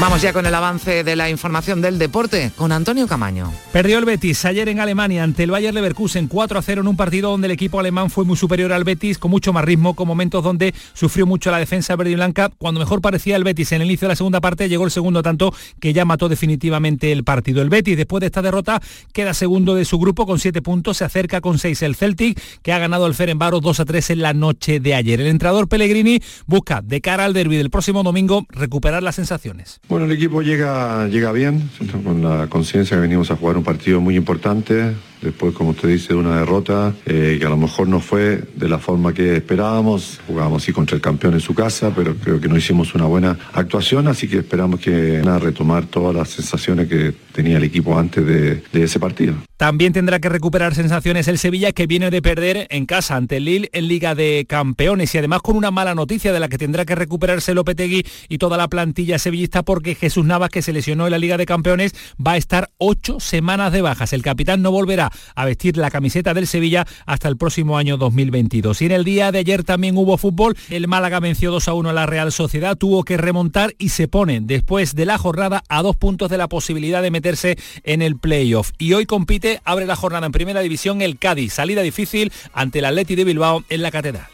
Speaker 3: Vamos ya con el avance de la información del deporte con Antonio Camaño.
Speaker 26: Perdió el Betis ayer en Alemania ante el Bayer Leverkusen 4 a 0 en un partido donde el equipo alemán fue muy superior al Betis con mucho más ritmo, con momentos donde sufrió mucho la defensa verde y blanca. Cuando mejor parecía el Betis en el inicio de la segunda parte llegó el segundo tanto que ya mató definitivamente el partido. El Betis después de esta derrota queda segundo de su grupo con 7 puntos, se acerca con 6 el Celtic que ha ganado el Ferenbaro 2 a 3 en la noche de ayer. El entrenador Pellegrini busca de cara al derby del próximo domingo recuperar las sensaciones.
Speaker 27: Bueno, el equipo llega, llega bien, con la conciencia que venimos a jugar un partido muy importante, después, como usted dice, de una derrota eh, que a lo mejor no fue de la forma que esperábamos. Jugábamos sí contra el campeón en su casa, pero creo que no hicimos una buena actuación, así que esperamos que a retomar todas las sensaciones que tenía el equipo antes de, ese partido.
Speaker 26: También tendrá que recuperar sensaciones el Sevilla que viene de perder en casa ante el Lille en Liga de Campeones y además con una mala noticia de la que tendrá que recuperarse Lopetegui y toda la plantilla sevillista porque Jesús Navas que se lesionó en la Liga de Campeones va a estar ocho semanas de bajas. El capitán no volverá a vestir la camiseta del Sevilla hasta el próximo año 2022. Y en el día de ayer también hubo fútbol. El Málaga venció 2 a 1 a la Real Sociedad, tuvo que remontar y se pone después de la jornada a dos puntos de la posibilidad de meterse en el playoff. Y hoy compite, abre la jornada en primera división el Cádiz. Salida difícil ante el Atleti de Bilbao en la Catedral.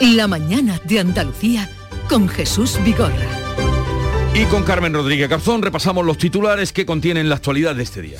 Speaker 28: La mañana de Andalucía con Jesús Vigorra.
Speaker 1: Y con Carmen Rodríguez Garzón repasamos los titulares que contienen la actualidad de este día.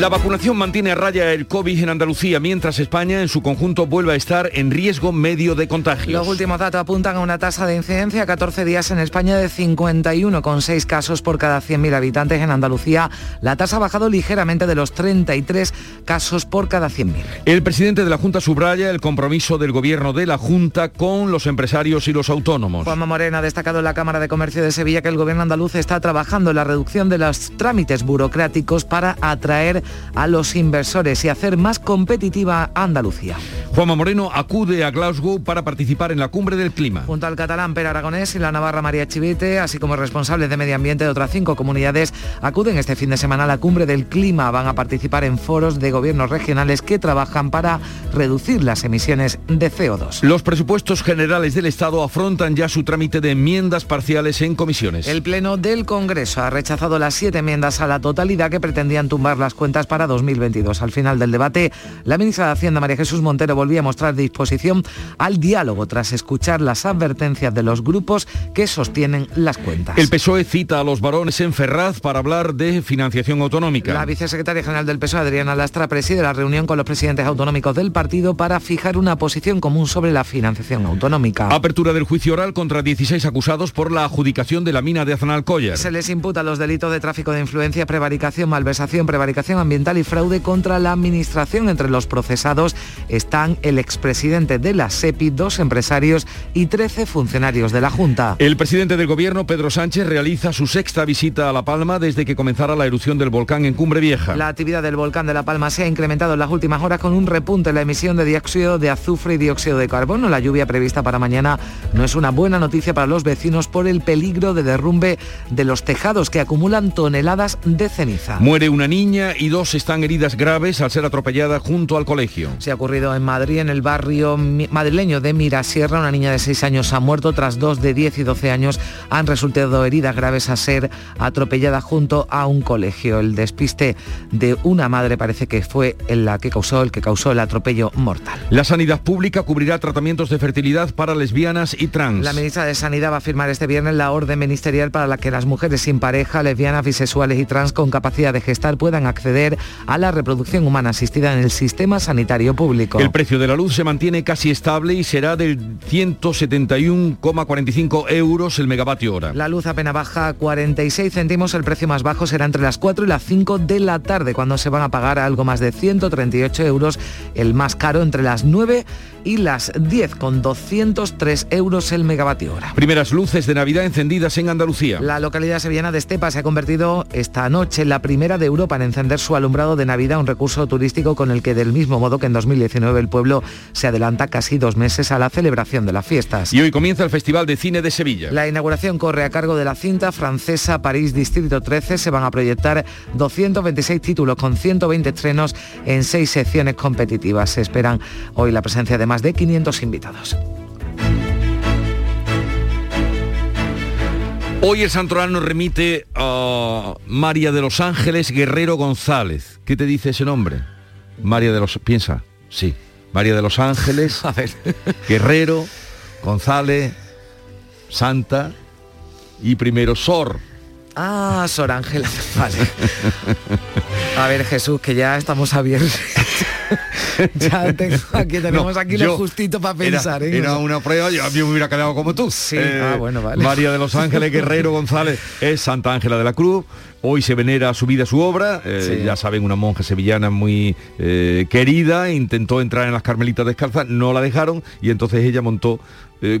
Speaker 1: La vacunación mantiene a raya el COVID en Andalucía, mientras España en su conjunto vuelve a estar en riesgo medio de contagio.
Speaker 3: Los últimos datos apuntan a una tasa de incidencia a 14 días en España de 51,6 casos por cada 100.000 habitantes. En Andalucía la tasa ha bajado ligeramente de los 33 casos por cada 100.000.
Speaker 1: El presidente de la Junta subraya el compromiso del gobierno de la Junta con los empresarios y los autónomos.
Speaker 3: Juanma Morena ha destacado en la Cámara de Comercio de Sevilla que el gobierno andaluz está trabajando en la reducción de los trámites burocráticos para atraer a los inversores y hacer más competitiva Andalucía.
Speaker 1: Juanma Moreno acude a Glasgow para participar en la cumbre del clima.
Speaker 3: Junto al catalán Per Aragonés y la navarra María Chivite, así como responsables de medio ambiente de otras cinco comunidades, acuden este fin de semana a la cumbre del clima. Van a participar en foros de gobiernos regionales que trabajan para reducir las emisiones de CO2.
Speaker 1: Los presupuestos generales del Estado afrontan ya su trámite de enmiendas parciales en comisiones.
Speaker 3: El Pleno del Congreso ha rechazado las siete enmiendas a la totalidad que pretendían tumbar las cuentas para 2022. Al final del debate, la ministra de Hacienda, María Jesús Montero, volvía a mostrar disposición al diálogo tras escuchar las advertencias de los grupos que sostienen las cuentas.
Speaker 1: El PSOE cita a los varones en Ferraz para hablar de financiación autonómica.
Speaker 3: La vicesecretaria general del PSOE, Adriana Lastra, preside la reunión con los presidentes autonómicos del partido para fijar una posición común sobre la financiación autonómica.
Speaker 1: Apertura del juicio oral contra 16 acusados por la adjudicación de la mina de Aznalcóllar.
Speaker 3: Se les imputa los delitos de tráfico de influencia, prevaricación, malversación, prevaricación ambiental y fraude contra la administración. Entre los procesados están el expresidente de la SEPI, dos empresarios y 13 funcionarios de la Junta.
Speaker 1: El presidente del gobierno, Pedro Sánchez, realiza su sexta visita a La Palma desde que comenzara la erupción del volcán en Cumbre Vieja.
Speaker 3: La actividad del volcán de La Palma se ha incrementado en las últimas horas con un repunte en la emisión de dióxido de azufre y dióxido de carbono. La lluvia prevista para mañana no es una buena noticia para los vecinos por el peligro de derrumbe de los tejados que acumulan toneladas de ceniza.
Speaker 1: Muere una niña y dos están heridas graves al ser atropellada junto al colegio.
Speaker 3: Se ha ocurrido en Madrid, en el barrio madrileño de Mirasierra. Una niña de 6 años ha muerto tras dos de 10 y 12 años han resultado heridas graves a ser atropellada junto a un colegio. El despiste de una madre parece que fue la que causó el que causó el atropello mortal.
Speaker 1: La sanidad pública cubrirá tratamientos de fertilidad para lesbianas y trans.
Speaker 3: La ministra de Sanidad va a firmar este viernes la orden ministerial para la que las mujeres sin pareja, lesbianas, bisexuales y trans con capacidad de gestar puedan acceder a la reproducción humana asistida en el sistema sanitario público.
Speaker 1: El precio de la luz se mantiene casi estable y será del 171,45 euros el megavatio hora.
Speaker 3: La luz apenas baja a 46 céntimos, el precio más bajo será entre las 4 y las 5 de la tarde, cuando se van a pagar algo más de 138 euros, el más caro entre las 9 y las 10, con 203 euros el megavatio hora.
Speaker 1: Primeras luces de Navidad encendidas en Andalucía.
Speaker 3: La localidad sevillana de Estepa se ha convertido esta noche en la primera de Europa en encender su alumbrado de Navidad, un recurso turístico con el que del mismo modo que en 2019 el pueblo se adelanta casi dos meses a la celebración de las fiestas.
Speaker 1: Y hoy comienza el Festival de Cine de Sevilla.
Speaker 3: La inauguración corre a cargo de la cinta francesa París Distrito 13. Se van a proyectar 226 títulos con 120 estrenos en seis secciones competitivas. Se esperan hoy la presencia de más de 500 invitados.
Speaker 1: Hoy el Santoral nos remite a María de los Ángeles Guerrero González. ¿Qué te dice ese nombre? María de los... Piensa, sí. María de los Ángeles, Guerrero, González, Santa y primero Sor.
Speaker 3: Ah, Sor Ángela, vale. A ver, Jesús, que ya estamos abiertos. ya tengo, aquí tenemos
Speaker 1: No,
Speaker 3: aquí lo justito para pensar.
Speaker 1: Era,
Speaker 3: ¿eh?
Speaker 1: era una prueba, yo me hubiera quedado como tú.
Speaker 3: Sí,
Speaker 1: Eh,
Speaker 3: ah, bueno, vale.
Speaker 1: María de los Ángeles Guerrero González es Santa Ángela de la Cruz. Hoy se venera su vida, su obra. Eh,
Speaker 3: Sí.
Speaker 1: Ya saben, una monja sevillana muy querida. Intentó entrar en las Carmelitas Descalzas, no la dejaron y entonces ella montó,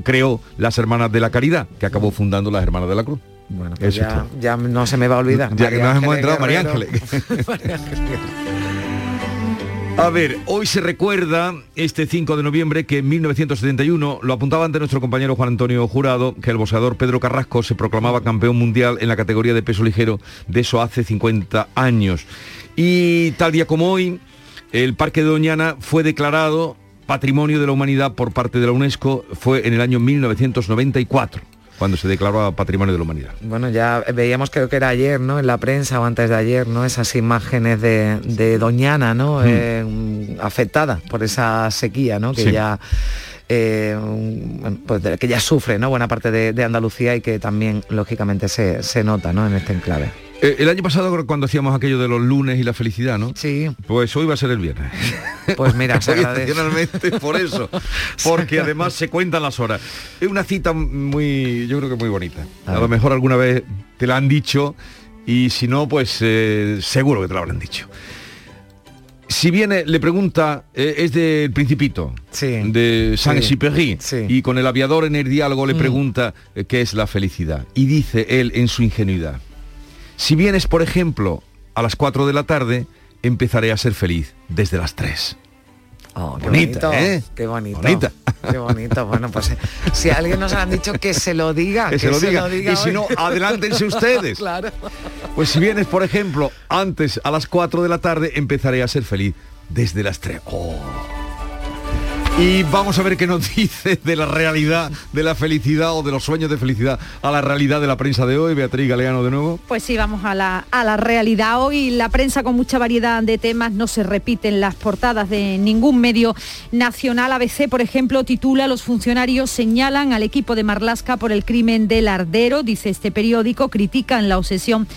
Speaker 1: creó las Hermanas de la Caridad, que acabó fundando las Hermanas de la Cruz.
Speaker 3: Bueno, pues ya, ya no se me va a olvidar.
Speaker 1: Ya que nos hemos entrado, María. Ángeles. A ver, hoy se recuerda este 5 de noviembre que en 1971, lo apuntaba ante nuestro compañero Juan Antonio Jurado, que el boxeador Pedro Carrasco se proclamaba campeón mundial en la categoría de peso ligero, de eso hace 50 años. Y tal día como hoy, el Parque de Doñana fue declarado Patrimonio de la Humanidad por parte de la UNESCO, fue en el año 1994, cuando se declaró Patrimonio de la Humanidad.
Speaker 3: Bueno, ya veíamos creo que era ayer, ¿no? En la prensa o antes de ayer, ¿no? Esas imágenes de, de Doñana, ¿no?
Speaker 1: Mm.
Speaker 3: Eh, afectada por esa sequía, ¿no? Que
Speaker 1: Sí.
Speaker 3: ya eh, pues de- que ya sufre, ¿no? Buena parte de, de Andalucía y que también lógicamente se, se nota, ¿no? En este enclave.
Speaker 1: Eh, El año pasado cuando hacíamos aquello de los lunes y la felicidad, ¿no?
Speaker 3: Sí.
Speaker 1: Pues hoy va a ser el viernes.
Speaker 3: Pues mira, se agradece.
Speaker 1: por eso, porque además se cuentan las horas. Es una cita muy, yo creo que muy bonita. A, lo mejor alguna vez te la han dicho y si no, pues eh, seguro que te lo habrán dicho. Si viene, le pregunta, eh, es del Principito, de Saint-Exupéry, y con el aviador en el diálogo le pregunta eh, qué es la felicidad. Y dice él en su ingenuidad, si vienes, por ejemplo, a las 4 de la tarde, empezaré a ser feliz desde las 3.
Speaker 3: Oh, qué
Speaker 1: Bonita,
Speaker 3: bonito,
Speaker 1: ¿eh?
Speaker 3: Qué bonito.
Speaker 1: Bonita.
Speaker 3: Qué bonito. Bueno, pues eh, si alguien nos han dicho que se lo diga,
Speaker 1: Que se lo diga. Y si no, adelántense ustedes.
Speaker 3: claro.
Speaker 1: Pues si vienes, por ejemplo, antes a las 4 de la tarde, empezaré a ser feliz desde las 3. Oh. Y vamos a ver qué nos dice de la realidad de la felicidad o de los sueños de felicidad a la realidad de la prensa de hoy. Beatriz Galeano de nuevo.
Speaker 5: Pues sí, vamos a la, a la realidad. Hoy la prensa con mucha variedad de temas no se repiten las portadas de ningún medio nacional. ABC, por ejemplo, titula Los funcionarios señalan al equipo de Marlasca por el crimen del Ardero. Dice este periódico, critican la obsesión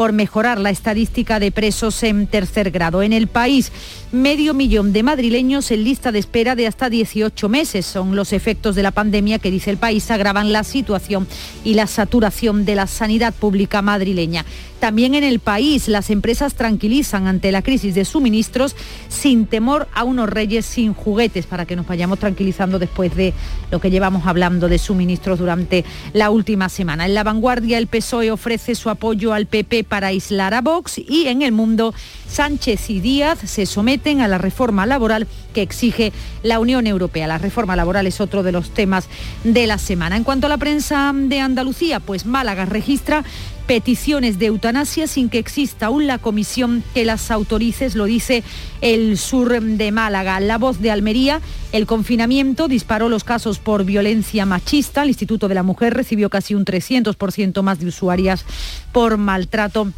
Speaker 5: por mejorar la estadística de presos en tercer grado. En el país, medio millón de madrileños en lista de espera de hasta 18 meses. Son los efectos de la pandemia que, dice el país, agravan la situación y la saturación de la sanidad pública madrileña. También en el país, las empresas tranquilizan ante la crisis de suministros sin temor a unos reyes sin juguetes, para que nos vayamos tranquilizando después de lo que llevamos hablando de suministros durante la última semana. En la vanguardia, el PSOE ofrece su apoyo al PP para aislar a Vox y en el mundo, Sánchez y Díaz se someten a la reforma laboral que exige la Unión Europea. La reforma laboral es otro de los temas de la semana. En cuanto a la prensa de Andalucía, pues Málaga registra peticiones de eutanasia sin que exista aún la comisión que las autorice, lo dice el sur de Málaga. La voz de Almería, el confinamiento disparó los casos por violencia machista. El Instituto de la Mujer recibió casi un 300% más de usuarias por maltrato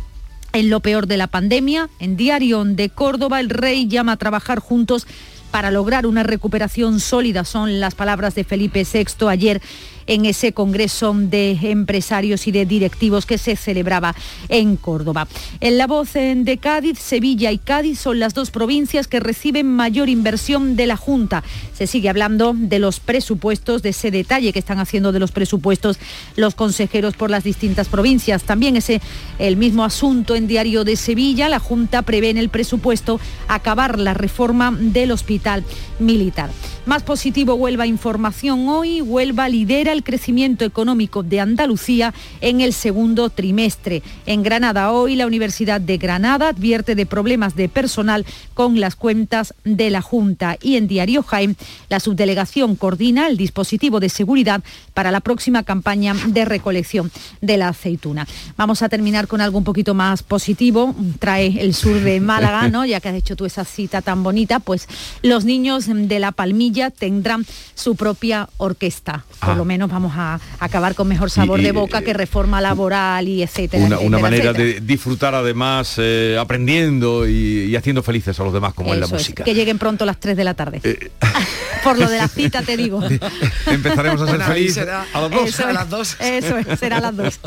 Speaker 5: en lo peor de la pandemia. En Diario de Córdoba, el rey llama a trabajar juntos para lograr una recuperación sólida. Son las palabras de Felipe VI ayer en ese Congreso de Empresarios y de Directivos que se celebraba en Córdoba. En la voz de Cádiz, Sevilla y Cádiz son las dos provincias que reciben mayor inversión de la Junta. Se sigue hablando de los presupuestos, de ese detalle que están haciendo de los presupuestos los consejeros por las distintas provincias. También ese el mismo asunto en Diario de Sevilla. La Junta prevé en el presupuesto acabar la reforma del hospital militar. Más positivo Huelva Información hoy. Huelva lidera el crecimiento económico de Andalucía en el segundo trimestre. En Granada hoy la Universidad de Granada advierte de problemas de personal con las cuentas de la Junta. Y en Diario Jaén la subdelegación coordina el dispositivo de seguridad para la próxima campaña de recolección de la aceituna. Vamos a terminar con algo un poquito más positivo. Trae el sur de Málaga, ¿no? Ya que has hecho tú esa cita tan bonita, pues los niños de La Palmilla tendrán su propia orquesta, por
Speaker 1: Ah.
Speaker 5: lo menos vamos a acabar con mejor sabor
Speaker 29: Y- y,
Speaker 5: de boca que reforma laboral y etcétera.
Speaker 29: Una, una manera
Speaker 5: etcétera.
Speaker 29: de disfrutar además eh, aprendiendo y, y haciendo felices a los demás como en la
Speaker 5: es,
Speaker 29: música. Eh,
Speaker 5: que lleguen pronto las 3 de la tarde. Por lo de la cita te digo.
Speaker 29: Empezaremos a ser
Speaker 3: Bueno,
Speaker 29: felices a las dos.
Speaker 5: Eso
Speaker 3: a
Speaker 5: es,
Speaker 3: las dos.
Speaker 5: Eso es, será a las dos.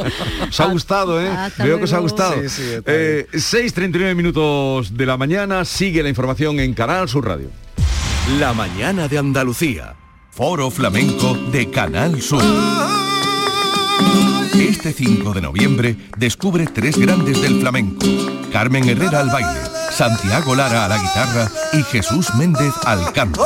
Speaker 29: Os ha gustado, ¿eh?
Speaker 5: Hasta
Speaker 29: Veo que os ha gustado.
Speaker 3: Sí, sí,
Speaker 29: Eh, 6.39 minutos de la mañana, sigue la información en Canal Sur Radio.
Speaker 30: La mañana de Andalucía.
Speaker 20: Foro Flamenco de Canal Sur. Este 5 de noviembre descubre tres grandes del flamenco. Carmen Herrera al baile, Santiago Lara a la guitarra y Jesús Méndez al canto.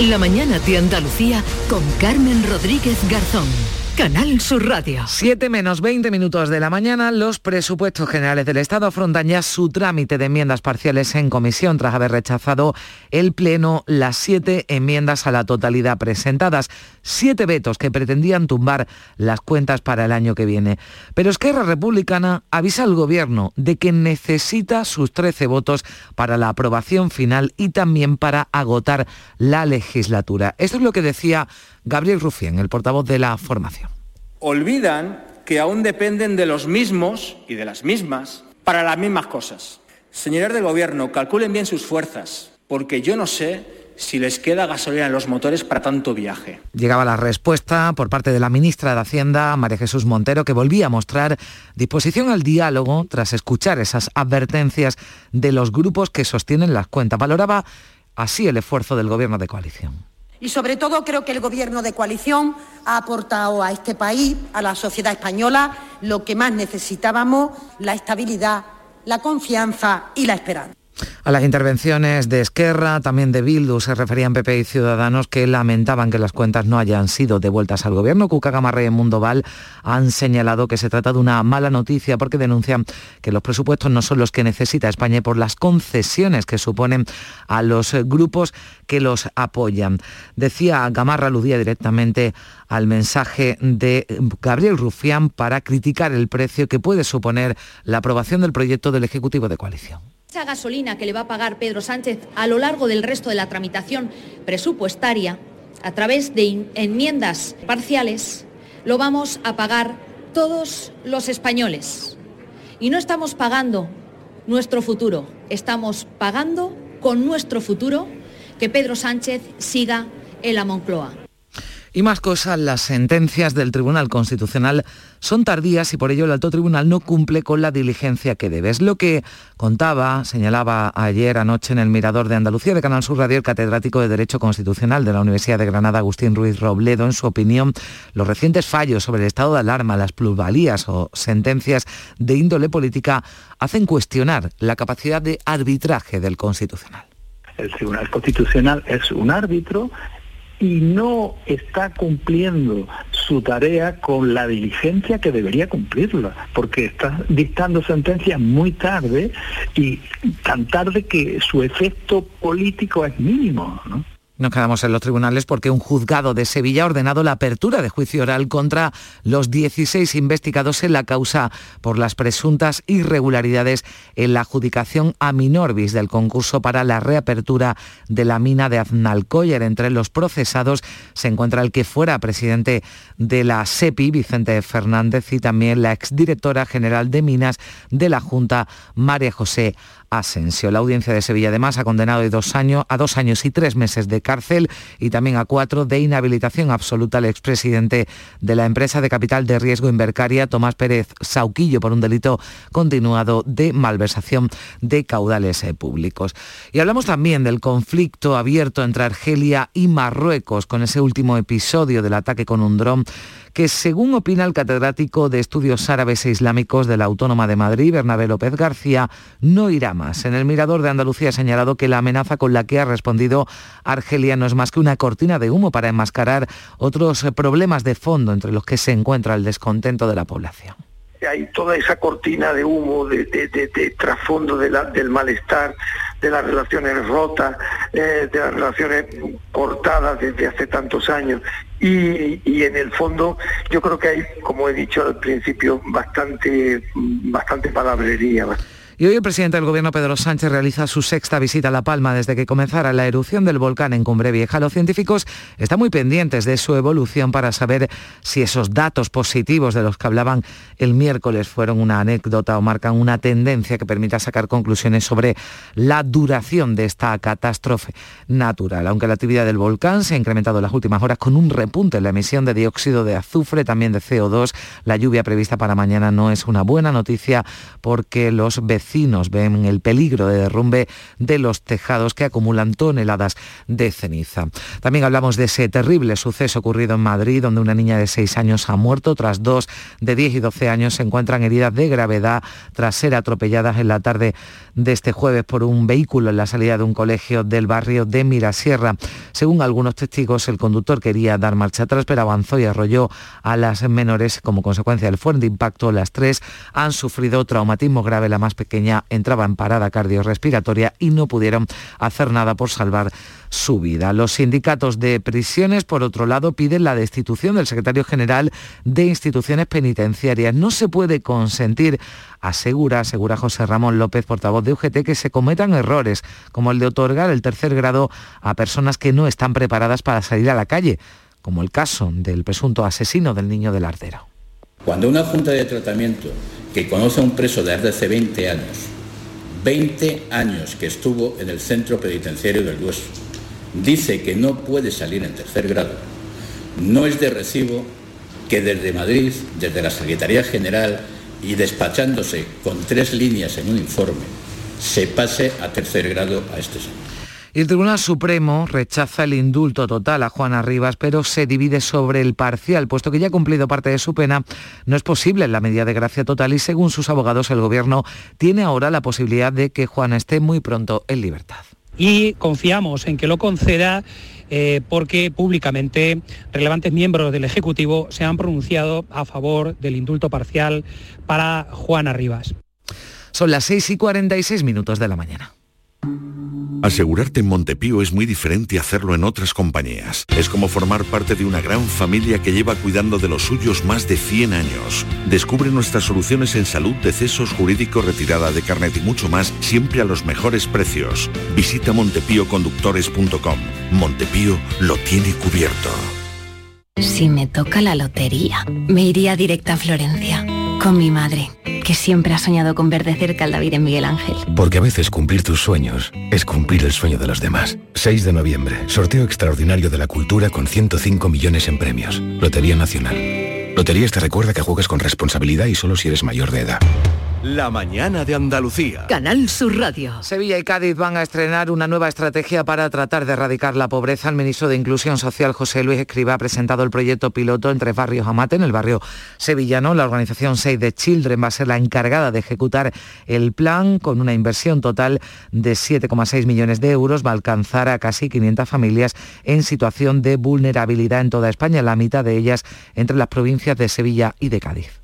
Speaker 28: La mañana de Andalucía con Carmen Rodríguez Garzón. Canal Sur Radio.
Speaker 3: 7 menos 20 minutos de la mañana, los presupuestos generales del Estado afrontan ya su trámite de enmiendas parciales en comisión tras haber rechazado el Pleno las siete enmiendas a la totalidad presentadas. Siete vetos que pretendían tumbar las cuentas para el año que viene. Pero Esquerra Republicana avisa al Gobierno de que necesita sus 13 votos para la aprobación final y también para agotar la legislatura. Esto es lo que decía Gabriel Rufián, el portavoz de la formación.
Speaker 31: olvidan que aún dependen de los mismos y de las mismas para las mismas cosas. Señores del Gobierno, calculen bien sus fuerzas, porque yo no sé si les queda gasolina en los motores para tanto viaje.
Speaker 3: Llegaba la respuesta por parte de la ministra de Hacienda, María Jesús Montero, que volvía a mostrar disposición al diálogo tras escuchar esas advertencias de los grupos que sostienen las cuentas. Valoraba así el esfuerzo del gobierno de coalición.
Speaker 14: Y sobre todo creo que el gobierno de coalición ha aportado a este país, a la sociedad española, lo que más necesitábamos, la estabilidad, la confianza y la esperanza.
Speaker 3: A las intervenciones de Esquerra, también de Bildu, se referían PP y Ciudadanos que lamentaban que las cuentas no hayan sido devueltas al gobierno. Cuca Gamarra y Mundo Val han señalado que se trata de una mala noticia porque denuncian que los presupuestos no son los que necesita España por las concesiones que suponen a los grupos que los apoyan. Decía Gamarra, aludía directamente al mensaje de Gabriel Rufián para criticar el precio que puede suponer la aprobación del proyecto del Ejecutivo de coalición.
Speaker 32: Esa gasolina que le va a pagar Pedro Sánchez a lo largo del resto de la tramitación presupuestaria, a través de enmiendas parciales, lo vamos a pagar todos los españoles. Y no estamos pagando nuestro futuro, estamos pagando con nuestro futuro que Pedro Sánchez siga en la Moncloa.
Speaker 3: Y más cosas, las sentencias del Tribunal Constitucional son tardías y por ello el Alto Tribunal no cumple con la diligencia que debe. Es lo que contaba, señalaba ayer anoche en el Mirador de Andalucía de Canal Sur Radio el catedrático de Derecho Constitucional de la Universidad de Granada, Agustín Ruiz Robledo. En su opinión, los recientes fallos sobre el estado de alarma, las plusvalías o sentencias de índole política hacen cuestionar la capacidad de arbitraje del Constitucional.
Speaker 33: El Tribunal Constitucional es un árbitro y no está cumpliendo su tarea con la diligencia que debería cumplirla, porque está dictando sentencias muy tarde y tan tarde que su efecto político es mínimo.
Speaker 3: Nos quedamos en los tribunales porque un juzgado de Sevilla ha ordenado la apertura de juicio oral contra los 16 investigados en la causa por las presuntas irregularidades en la adjudicación a Minorbis del concurso para la reapertura de la mina de Aznalcóllar. Entre los procesados se encuentra el que fuera presidente de la SEPI, Vicente Fernández, y también la exdirectora general de Minas de la Junta, María José Asensio. La audiencia de Sevilla además ha condenado de dos años, a dos años y tres meses de cárcel y también a cuatro de inhabilitación absoluta al expresidente de la empresa de capital de riesgo Invercaria, Tomás Pérez Sauquillo, por un delito continuado de malversación de caudales eh, públicos. Y hablamos también del conflicto abierto entre Argelia y Marruecos con ese último episodio del ataque con un dron que según opina el catedrático de Estudios Árabes e Islámicos de la Autónoma de Madrid, Bernabé López García, no irá más. En el Mirador de Andalucía ha señalado que la amenaza con la que ha respondido Argelia no es más que una cortina de humo para enmascarar otros problemas de fondo entre los que se encuentra el descontento de la población
Speaker 34: hay toda esa cortina de humo, de, trasfondo del malestar, de las relaciones rotas, eh, de las relaciones cortadas desde hace tantos años. Y, y, en el fondo yo creo que hay, como he dicho al principio, bastante, bastante palabrería.
Speaker 3: Y hoy el presidente del Gobierno, Pedro Sánchez, realiza su sexta visita a La Palma desde que comenzara la erupción del volcán en Cumbre Vieja. Los científicos están muy pendientes de su evolución para saber si esos datos positivos de los que hablaban el miércoles fueron una anécdota o marcan una tendencia que permita sacar conclusiones sobre la duración de esta catástrofe natural. Aunque la actividad del volcán se ha incrementado en las últimas horas con un repunte en la emisión de dióxido de azufre, también de CO2, la lluvia prevista para mañana no es una buena noticia porque los vecinos vecinos ven el peligro de derrumbe de los tejados que acumulan toneladas de ceniza. También hablamos de ese terrible suceso ocurrido en Madrid, donde una niña de 6 años ha muerto, tras dos de 10 y 12 años se encuentran heridas de gravedad tras ser atropelladas en la tarde de este jueves por un vehículo en la salida de un colegio del barrio de Mirasierra. Según algunos testigos, el conductor quería dar marcha atrás, pero avanzó y arrolló a las menores. Como consecuencia del fuerte impacto, las tres han sufrido traumatismo grave, la más pequeña entraba en parada cardiorrespiratoria y no pudieron hacer nada por salvar su vida. Los sindicatos de prisiones, por otro lado, piden la destitución del secretario general de instituciones penitenciarias. No se puede consentir, asegura, asegura José Ramón López, portavoz de UGT, que se cometan errores como el de otorgar el tercer grado a personas que no están preparadas para salir a la calle, como el caso del presunto asesino del niño del Ardero.
Speaker 35: Cuando una junta de tratamiento que conoce a un preso de hace 20 años, 20 años que estuvo en el centro penitenciario del Hueso, dice que no puede salir en tercer grado, no es de recibo que desde Madrid, desde la Secretaría General y despachándose con tres líneas en un informe, se pase a tercer grado a este señor
Speaker 3: el Tribunal Supremo rechaza el indulto total a Juana Rivas, pero se divide sobre el parcial, puesto que ya ha cumplido parte de su pena, no es posible la medida de gracia total y según sus abogados el Gobierno tiene ahora la posibilidad de que Juana esté muy pronto en libertad.
Speaker 36: Y confiamos en que lo conceda eh, porque públicamente relevantes miembros del Ejecutivo se han pronunciado a favor del indulto parcial para Juana Rivas.
Speaker 3: Son las 6 y 46 minutos de la mañana.
Speaker 37: Asegurarte en Montepío es muy diferente a hacerlo en otras compañías. Es como formar parte de una gran familia que lleva cuidando de los suyos más de 100 años. Descubre nuestras soluciones en salud, decesos, jurídico, retirada de carnet y mucho más, siempre a los mejores precios. Visita montepíoconductores.com. Montepío lo tiene cubierto.
Speaker 38: Si me toca la lotería, me iría directa a Florencia, con mi madre que siempre ha soñado con ver de cerca al David en Miguel Ángel.
Speaker 39: Porque a veces cumplir tus sueños es cumplir el sueño de los demás. 6 de noviembre, sorteo extraordinario de la cultura con 105 millones en premios. Lotería Nacional. Loterías te recuerda que juegas con responsabilidad y solo si eres mayor de edad.
Speaker 30: La mañana de Andalucía.
Speaker 28: Canal Sur Radio.
Speaker 3: Sevilla y Cádiz van a estrenar una nueva estrategia para tratar de erradicar la pobreza. El ministro de Inclusión Social, José Luis Escriba, ha presentado el proyecto piloto entre barrios Amate, en el barrio sevillano. La organización Save the Children va a ser la encargada de ejecutar el plan con una inversión total de 7,6 millones de euros. Va a alcanzar a casi 500 familias en situación de vulnerabilidad en toda España, la mitad de ellas entre las provincias de Sevilla y de Cádiz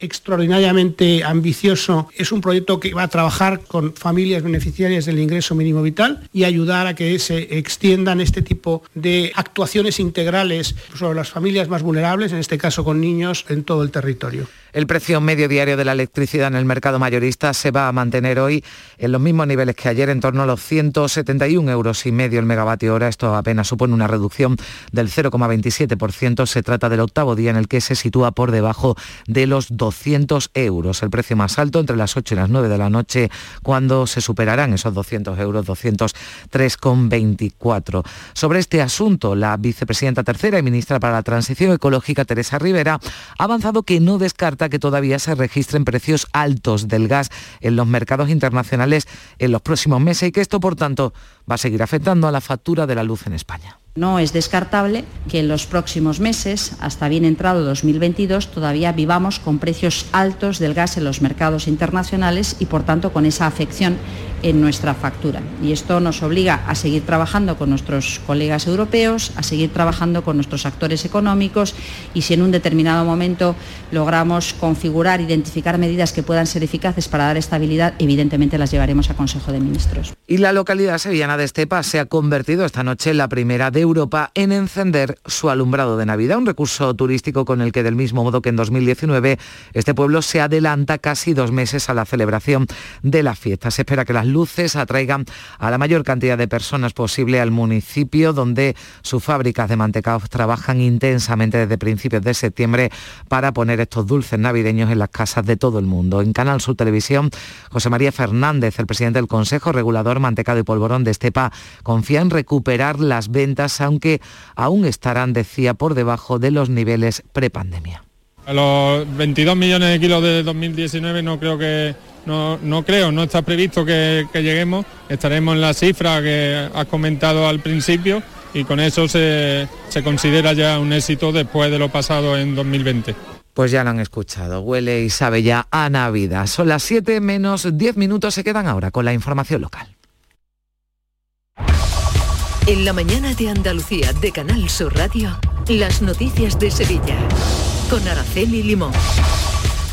Speaker 40: extraordinariamente ambicioso. Es un proyecto que va a trabajar con familias beneficiarias del ingreso mínimo vital y ayudar a que se extiendan este tipo de actuaciones integrales sobre las familias más vulnerables, en este caso con niños, en todo el territorio.
Speaker 3: El precio medio diario de la electricidad en el mercado mayorista se va a mantener hoy en los mismos niveles que ayer, en torno a los 171 euros y medio el megavatio hora. Esto apenas supone una reducción del 0,27%. Se trata del octavo día en el que se sitúa por debajo de los 200 euros. El precio más alto entre las 8 y las 9 de la noche, cuando se superarán esos 200 euros, 203,24. Sobre este asunto, la vicepresidenta tercera y ministra para la Transición Ecológica, Teresa Rivera, ha avanzado que no descarta que todavía se registren precios altos del gas en los mercados internacionales en los próximos meses y que esto, por tanto, va a seguir afectando a la factura de la luz en España.
Speaker 41: No es descartable que en los próximos meses, hasta bien entrado 2022, todavía vivamos con precios altos del gas en los mercados internacionales y, por tanto, con esa afección en nuestra factura. Y esto nos obliga a seguir trabajando con nuestros colegas europeos, a seguir trabajando con nuestros actores económicos y si en un determinado momento logramos configurar, identificar medidas que puedan ser eficaces para dar estabilidad, evidentemente las llevaremos a Consejo de Ministros.
Speaker 3: Y la localidad sevillana de Estepa se ha convertido esta noche en la primera de Europa en encender su alumbrado de Navidad, un recurso turístico con el que del mismo modo que en 2019 este pueblo se adelanta casi dos meses a la celebración de la fiesta. Se espera que las luces atraigan a la mayor cantidad de personas posible al municipio donde sus fábricas de mantecaos trabajan intensamente desde principios de septiembre para poner estos dulces navideños en las casas de todo el mundo. En Canal Sur Televisión, José María Fernández, el presidente del Consejo Regulador Mantecado y Polvorón de Estepa, confía en recuperar las ventas, aunque aún estarán, decía, por debajo de los niveles prepandemia.
Speaker 42: A los 22 millones de kilos de 2019 no creo que no, no creo, no está previsto que, que lleguemos. Estaremos en la cifra que has comentado al principio y con eso se, se considera ya un éxito después de lo pasado en 2020.
Speaker 3: Pues ya lo han escuchado, huele y sabe ya a Navidad. Son las 7 menos 10 minutos, se quedan ahora con la información local.
Speaker 28: En la mañana de Andalucía de Canal Sur Radio, las noticias de Sevilla con Araceli Limón.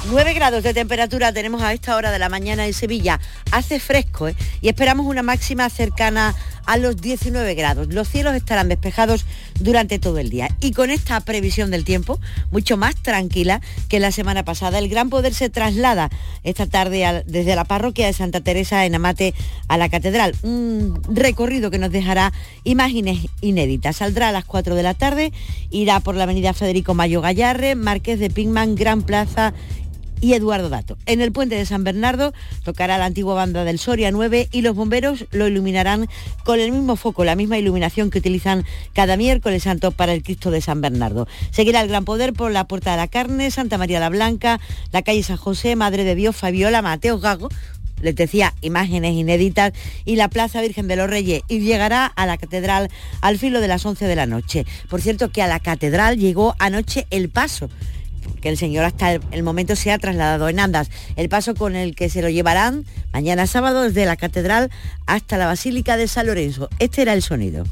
Speaker 43: 9 grados de temperatura tenemos a esta hora de la mañana en Sevilla. Hace fresco ¿eh? y esperamos una máxima cercana a los 19 grados. Los cielos estarán despejados durante todo el día. Y con esta previsión del tiempo, mucho más tranquila que la semana pasada, el Gran Poder se traslada esta tarde desde la parroquia de Santa Teresa en Amate a la catedral. Un recorrido que nos dejará imágenes inéditas. Saldrá a las 4 de la tarde, irá por la avenida Federico Mayo Gallarre, Marqués de Pigman, Gran Plaza y Eduardo Dato. En el puente de San Bernardo tocará la antigua banda del Soria 9 y los bomberos lo iluminarán con el mismo foco, la misma iluminación que utilizan cada miércoles santo para el Cristo de San Bernardo. Seguirá el Gran Poder por la Puerta de la Carne, Santa María la Blanca, la calle San José, Madre de Dios, Fabiola, Mateo Gago, les decía, imágenes inéditas, y la Plaza Virgen de los Reyes, y llegará a la catedral al filo de las 11 de la noche. Por cierto, que a la catedral llegó anoche el paso que el Señor hasta el, momento se ha trasladado en andas. El paso con el que se lo llevarán mañana sábado desde la catedral hasta la Basílica de San Lorenzo. Este era el sonido.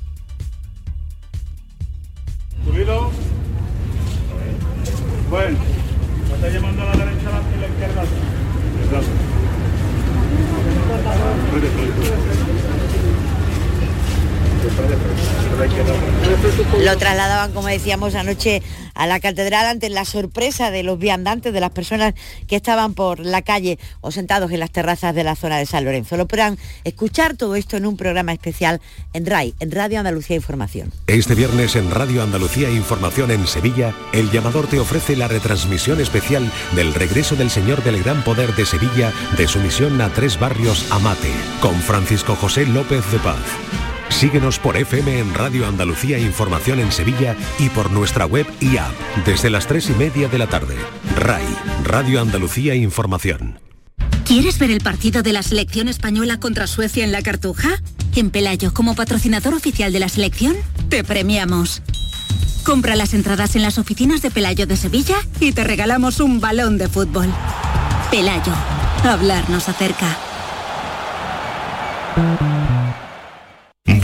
Speaker 44: Bueno, está a la derecha la izquierda.
Speaker 43: Lo trasladaban, como decíamos anoche, a la catedral ante la sorpresa de los viandantes, de las personas que estaban por la calle o sentados en las terrazas de la zona de San Lorenzo. Lo podrán escuchar todo esto en un programa especial en RAI, en Radio Andalucía Información.
Speaker 45: Este viernes en Radio Andalucía Información en Sevilla, El Llamador te ofrece la retransmisión especial del regreso del Señor del Gran Poder de Sevilla de su misión a tres barrios Amate, con Francisco José López de Paz. Síguenos por FM en Radio Andalucía Información en Sevilla y por nuestra web y app desde las 3 y media de la tarde. RAI, Radio Andalucía Información.
Speaker 46: ¿Quieres ver el partido de la selección española contra Suecia en la Cartuja? En Pelayo, como patrocinador oficial de la selección, te premiamos. Compra las entradas en las oficinas de Pelayo de Sevilla y te regalamos un balón de fútbol. Pelayo, hablarnos acerca.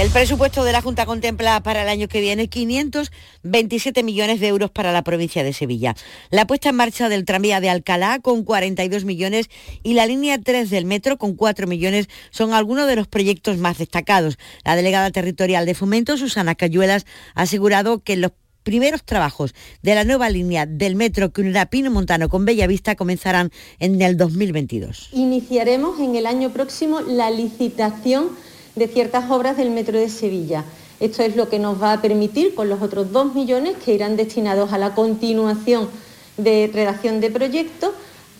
Speaker 43: El presupuesto de la Junta contempla para el año que viene 527 millones de euros para la provincia de Sevilla. La puesta en marcha del tranvía de Alcalá con 42 millones y la línea 3 del metro con 4 millones son algunos de los proyectos más destacados. La delegada territorial de Fomento, Susana Cayuelas, ha asegurado que los primeros trabajos de la nueva línea del metro que unirá Pino Montano con Bellavista comenzarán en el 2022.
Speaker 47: Iniciaremos en el año próximo la licitación de ciertas obras del metro de Sevilla. Esto es lo que nos va a permitir, con los otros dos millones que irán destinados a la continuación de redacción de proyectos,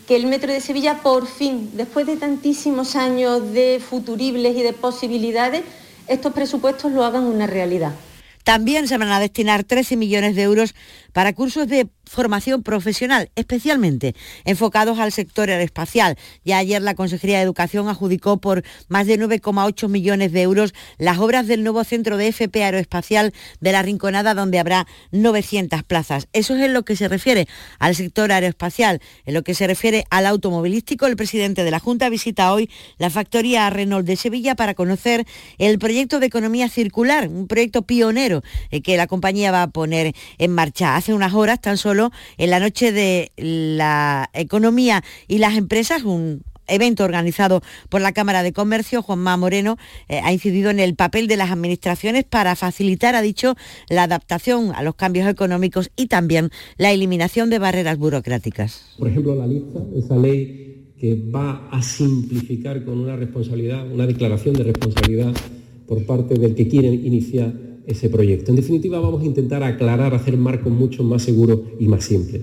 Speaker 47: que el Metro de Sevilla por fin, después de tantísimos años de futuribles y de posibilidades, estos presupuestos lo hagan una realidad.
Speaker 43: También se van a destinar 13 millones de euros para cursos de formación profesional, especialmente enfocados al sector aeroespacial. Ya ayer la Consejería de Educación adjudicó por más de 9,8 millones de euros las obras del nuevo centro de FP Aeroespacial de la Rinconada, donde habrá 900 plazas. Eso es en lo que se refiere al sector aeroespacial. En lo que se refiere al automovilístico, el presidente de la Junta visita hoy la factoría Renault de Sevilla para conocer el proyecto de economía circular, un proyecto pionero eh, que la compañía va a poner en marcha. Hace unas horas tan solo en la noche de la economía y las empresas, un evento organizado por la Cámara de Comercio, Juanma Moreno eh, ha incidido en el papel de las administraciones para facilitar, ha dicho, la adaptación a los cambios económicos y también la eliminación de barreras burocráticas.
Speaker 48: Por ejemplo, la lista, esa ley que va a simplificar con una responsabilidad, una declaración de responsabilidad por parte del que quiere iniciar ese proyecto. En definitiva, vamos a intentar aclarar, hacer marcos mucho más seguros y más simples.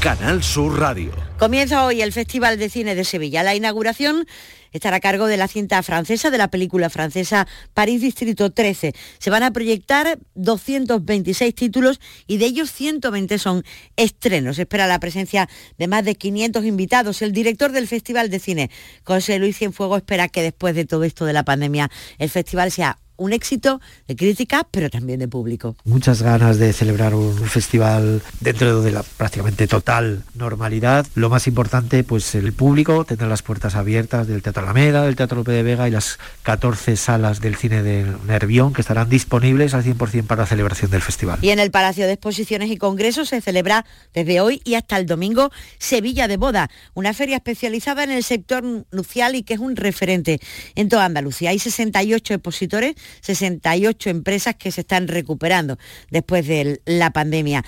Speaker 30: Canal Sur Radio.
Speaker 43: Comienza hoy el Festival de Cine de Sevilla. La inauguración estará a cargo de la cinta francesa, de la película francesa París Distrito 13. Se van a proyectar 226 títulos y de ellos 120 son estrenos. Se espera la presencia de más de 500 invitados. El director del Festival de Cine, José Luis Cienfuegos, espera que después de todo esto de la pandemia el festival sea un éxito de crítica, pero también de público.
Speaker 49: Muchas ganas de celebrar un festival dentro de la prácticamente total normalidad. Lo más importante, pues el público, tener las puertas abiertas del Teatro Alameda, del Teatro Lope de Vega y las 14 salas del cine de Nervión que estarán disponibles al 100% para la celebración del festival.
Speaker 43: Y en el Palacio de Exposiciones y Congresos se celebra desde hoy y hasta el domingo Sevilla de Boda, una feria especializada en el sector nupcial y que es un referente en toda Andalucía. Hay 68 expositores 68 empresas que se están recuperando después de la pandemia.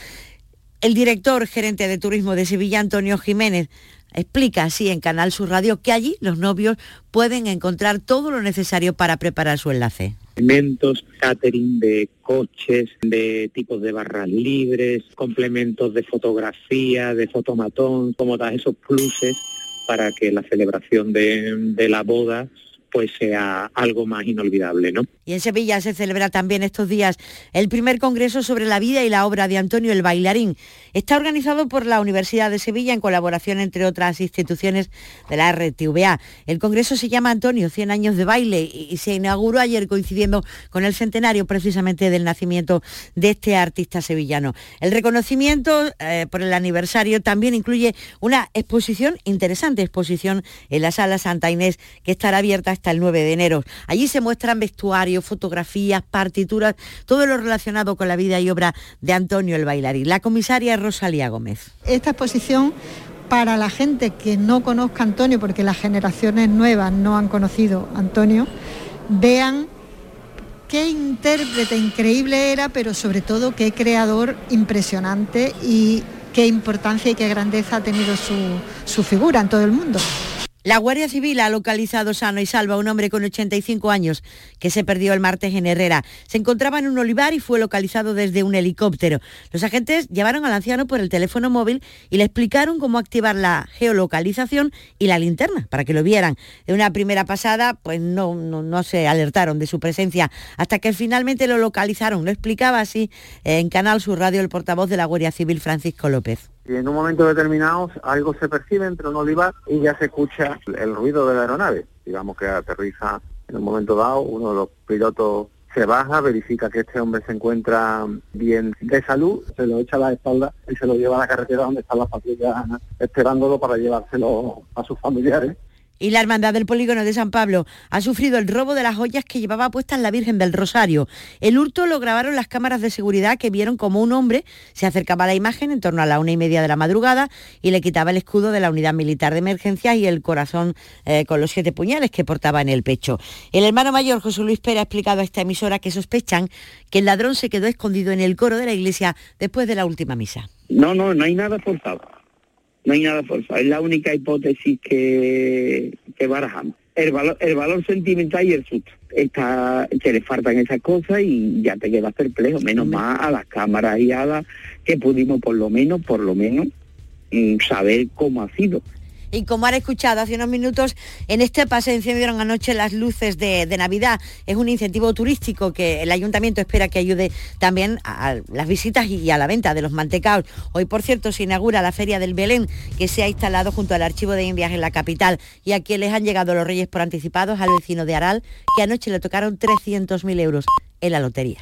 Speaker 43: El director gerente de turismo de Sevilla, Antonio Jiménez, explica así en Canal Sur Radio que allí los novios pueden encontrar todo lo necesario para preparar su enlace
Speaker 33: alimentos, catering de coches, de tipos de barras libres, complementos de fotografía, de fotomatón, como todos esos pluses para que la celebración de, de la boda pues sea algo más inolvidable, ¿no?
Speaker 43: Y en Sevilla se celebra también estos días el primer congreso sobre la vida y la obra de Antonio el Bailarín. Está organizado por la Universidad de Sevilla en colaboración entre otras instituciones de la RTVA. El congreso se llama Antonio 100 años de baile y se inauguró ayer coincidiendo con el centenario precisamente del nacimiento de este artista sevillano. El reconocimiento eh, por el aniversario también incluye una exposición interesante, exposición en la sala Santa Inés que estará abierta hasta el 9 de enero. Allí se muestran vestuarios, fotografías, partituras, todo lo relacionado con la vida y obra de Antonio el bailarín. La comisaria Rosalía Gómez.
Speaker 50: Esta exposición para la gente que no conozca Antonio, porque las generaciones nuevas no han conocido Antonio, vean qué intérprete increíble era, pero sobre todo qué creador impresionante y qué importancia y qué grandeza ha tenido su figura en todo el mundo.
Speaker 43: La Guardia Civil ha localizado sano y salvo a un hombre con 85 años que se perdió el martes en Herrera. Se encontraba en un olivar y fue localizado desde un helicóptero. Los agentes llevaron al anciano por el teléfono móvil y le explicaron cómo activar la geolocalización y la linterna para que lo vieran. De una primera pasada, pues no, no, no se alertaron de su presencia hasta que finalmente lo localizaron. Lo explicaba así en Canal Sur Radio el portavoz de la Guardia Civil, Francisco López
Speaker 51: y en un momento determinado algo se percibe entre un olivar y ya se escucha el ruido de la aeronave. Digamos que aterriza en un momento dado, uno de los pilotos se baja, verifica que este hombre se encuentra bien de salud, se lo echa a la espalda y se lo lleva a la carretera donde están las patrullas esperándolo para llevárselo a sus familiares
Speaker 43: y la Hermandad del Polígono de San Pablo ha sufrido el robo de las joyas que llevaba puestas la Virgen del Rosario. El hurto lo grabaron las cámaras de seguridad que vieron como un hombre se acercaba a la imagen en torno a la una y media de la madrugada y le quitaba el escudo de la unidad militar de emergencia y el corazón eh, con los siete puñales que portaba en el pecho. El hermano mayor José Luis Pérez ha explicado a esta emisora que sospechan que el ladrón se quedó escondido en el coro de la iglesia después de la última misa.
Speaker 52: No, no, no hay nada forzado no hay nada forzado. Es la única hipótesis que, que barajamos. El valor, el valor sentimental y el susto. Está, se le faltan esas cosas y ya te quedas perplejo, menos más a las cámaras y a las que pudimos por lo menos, por lo menos, mm, saber cómo ha sido.
Speaker 43: Y como han escuchado hace unos minutos, en este pase encendieron anoche las luces de, Navidad. Es un incentivo turístico que el ayuntamiento espera que ayude también a, las visitas y a la venta de los mantecaos. Hoy, por cierto, se inaugura la Feria del Belén, que se ha instalado junto al Archivo de Indias en la capital. Y aquí les han llegado los reyes por anticipados al vecino de Aral, que anoche le tocaron 300.000 euros en la lotería.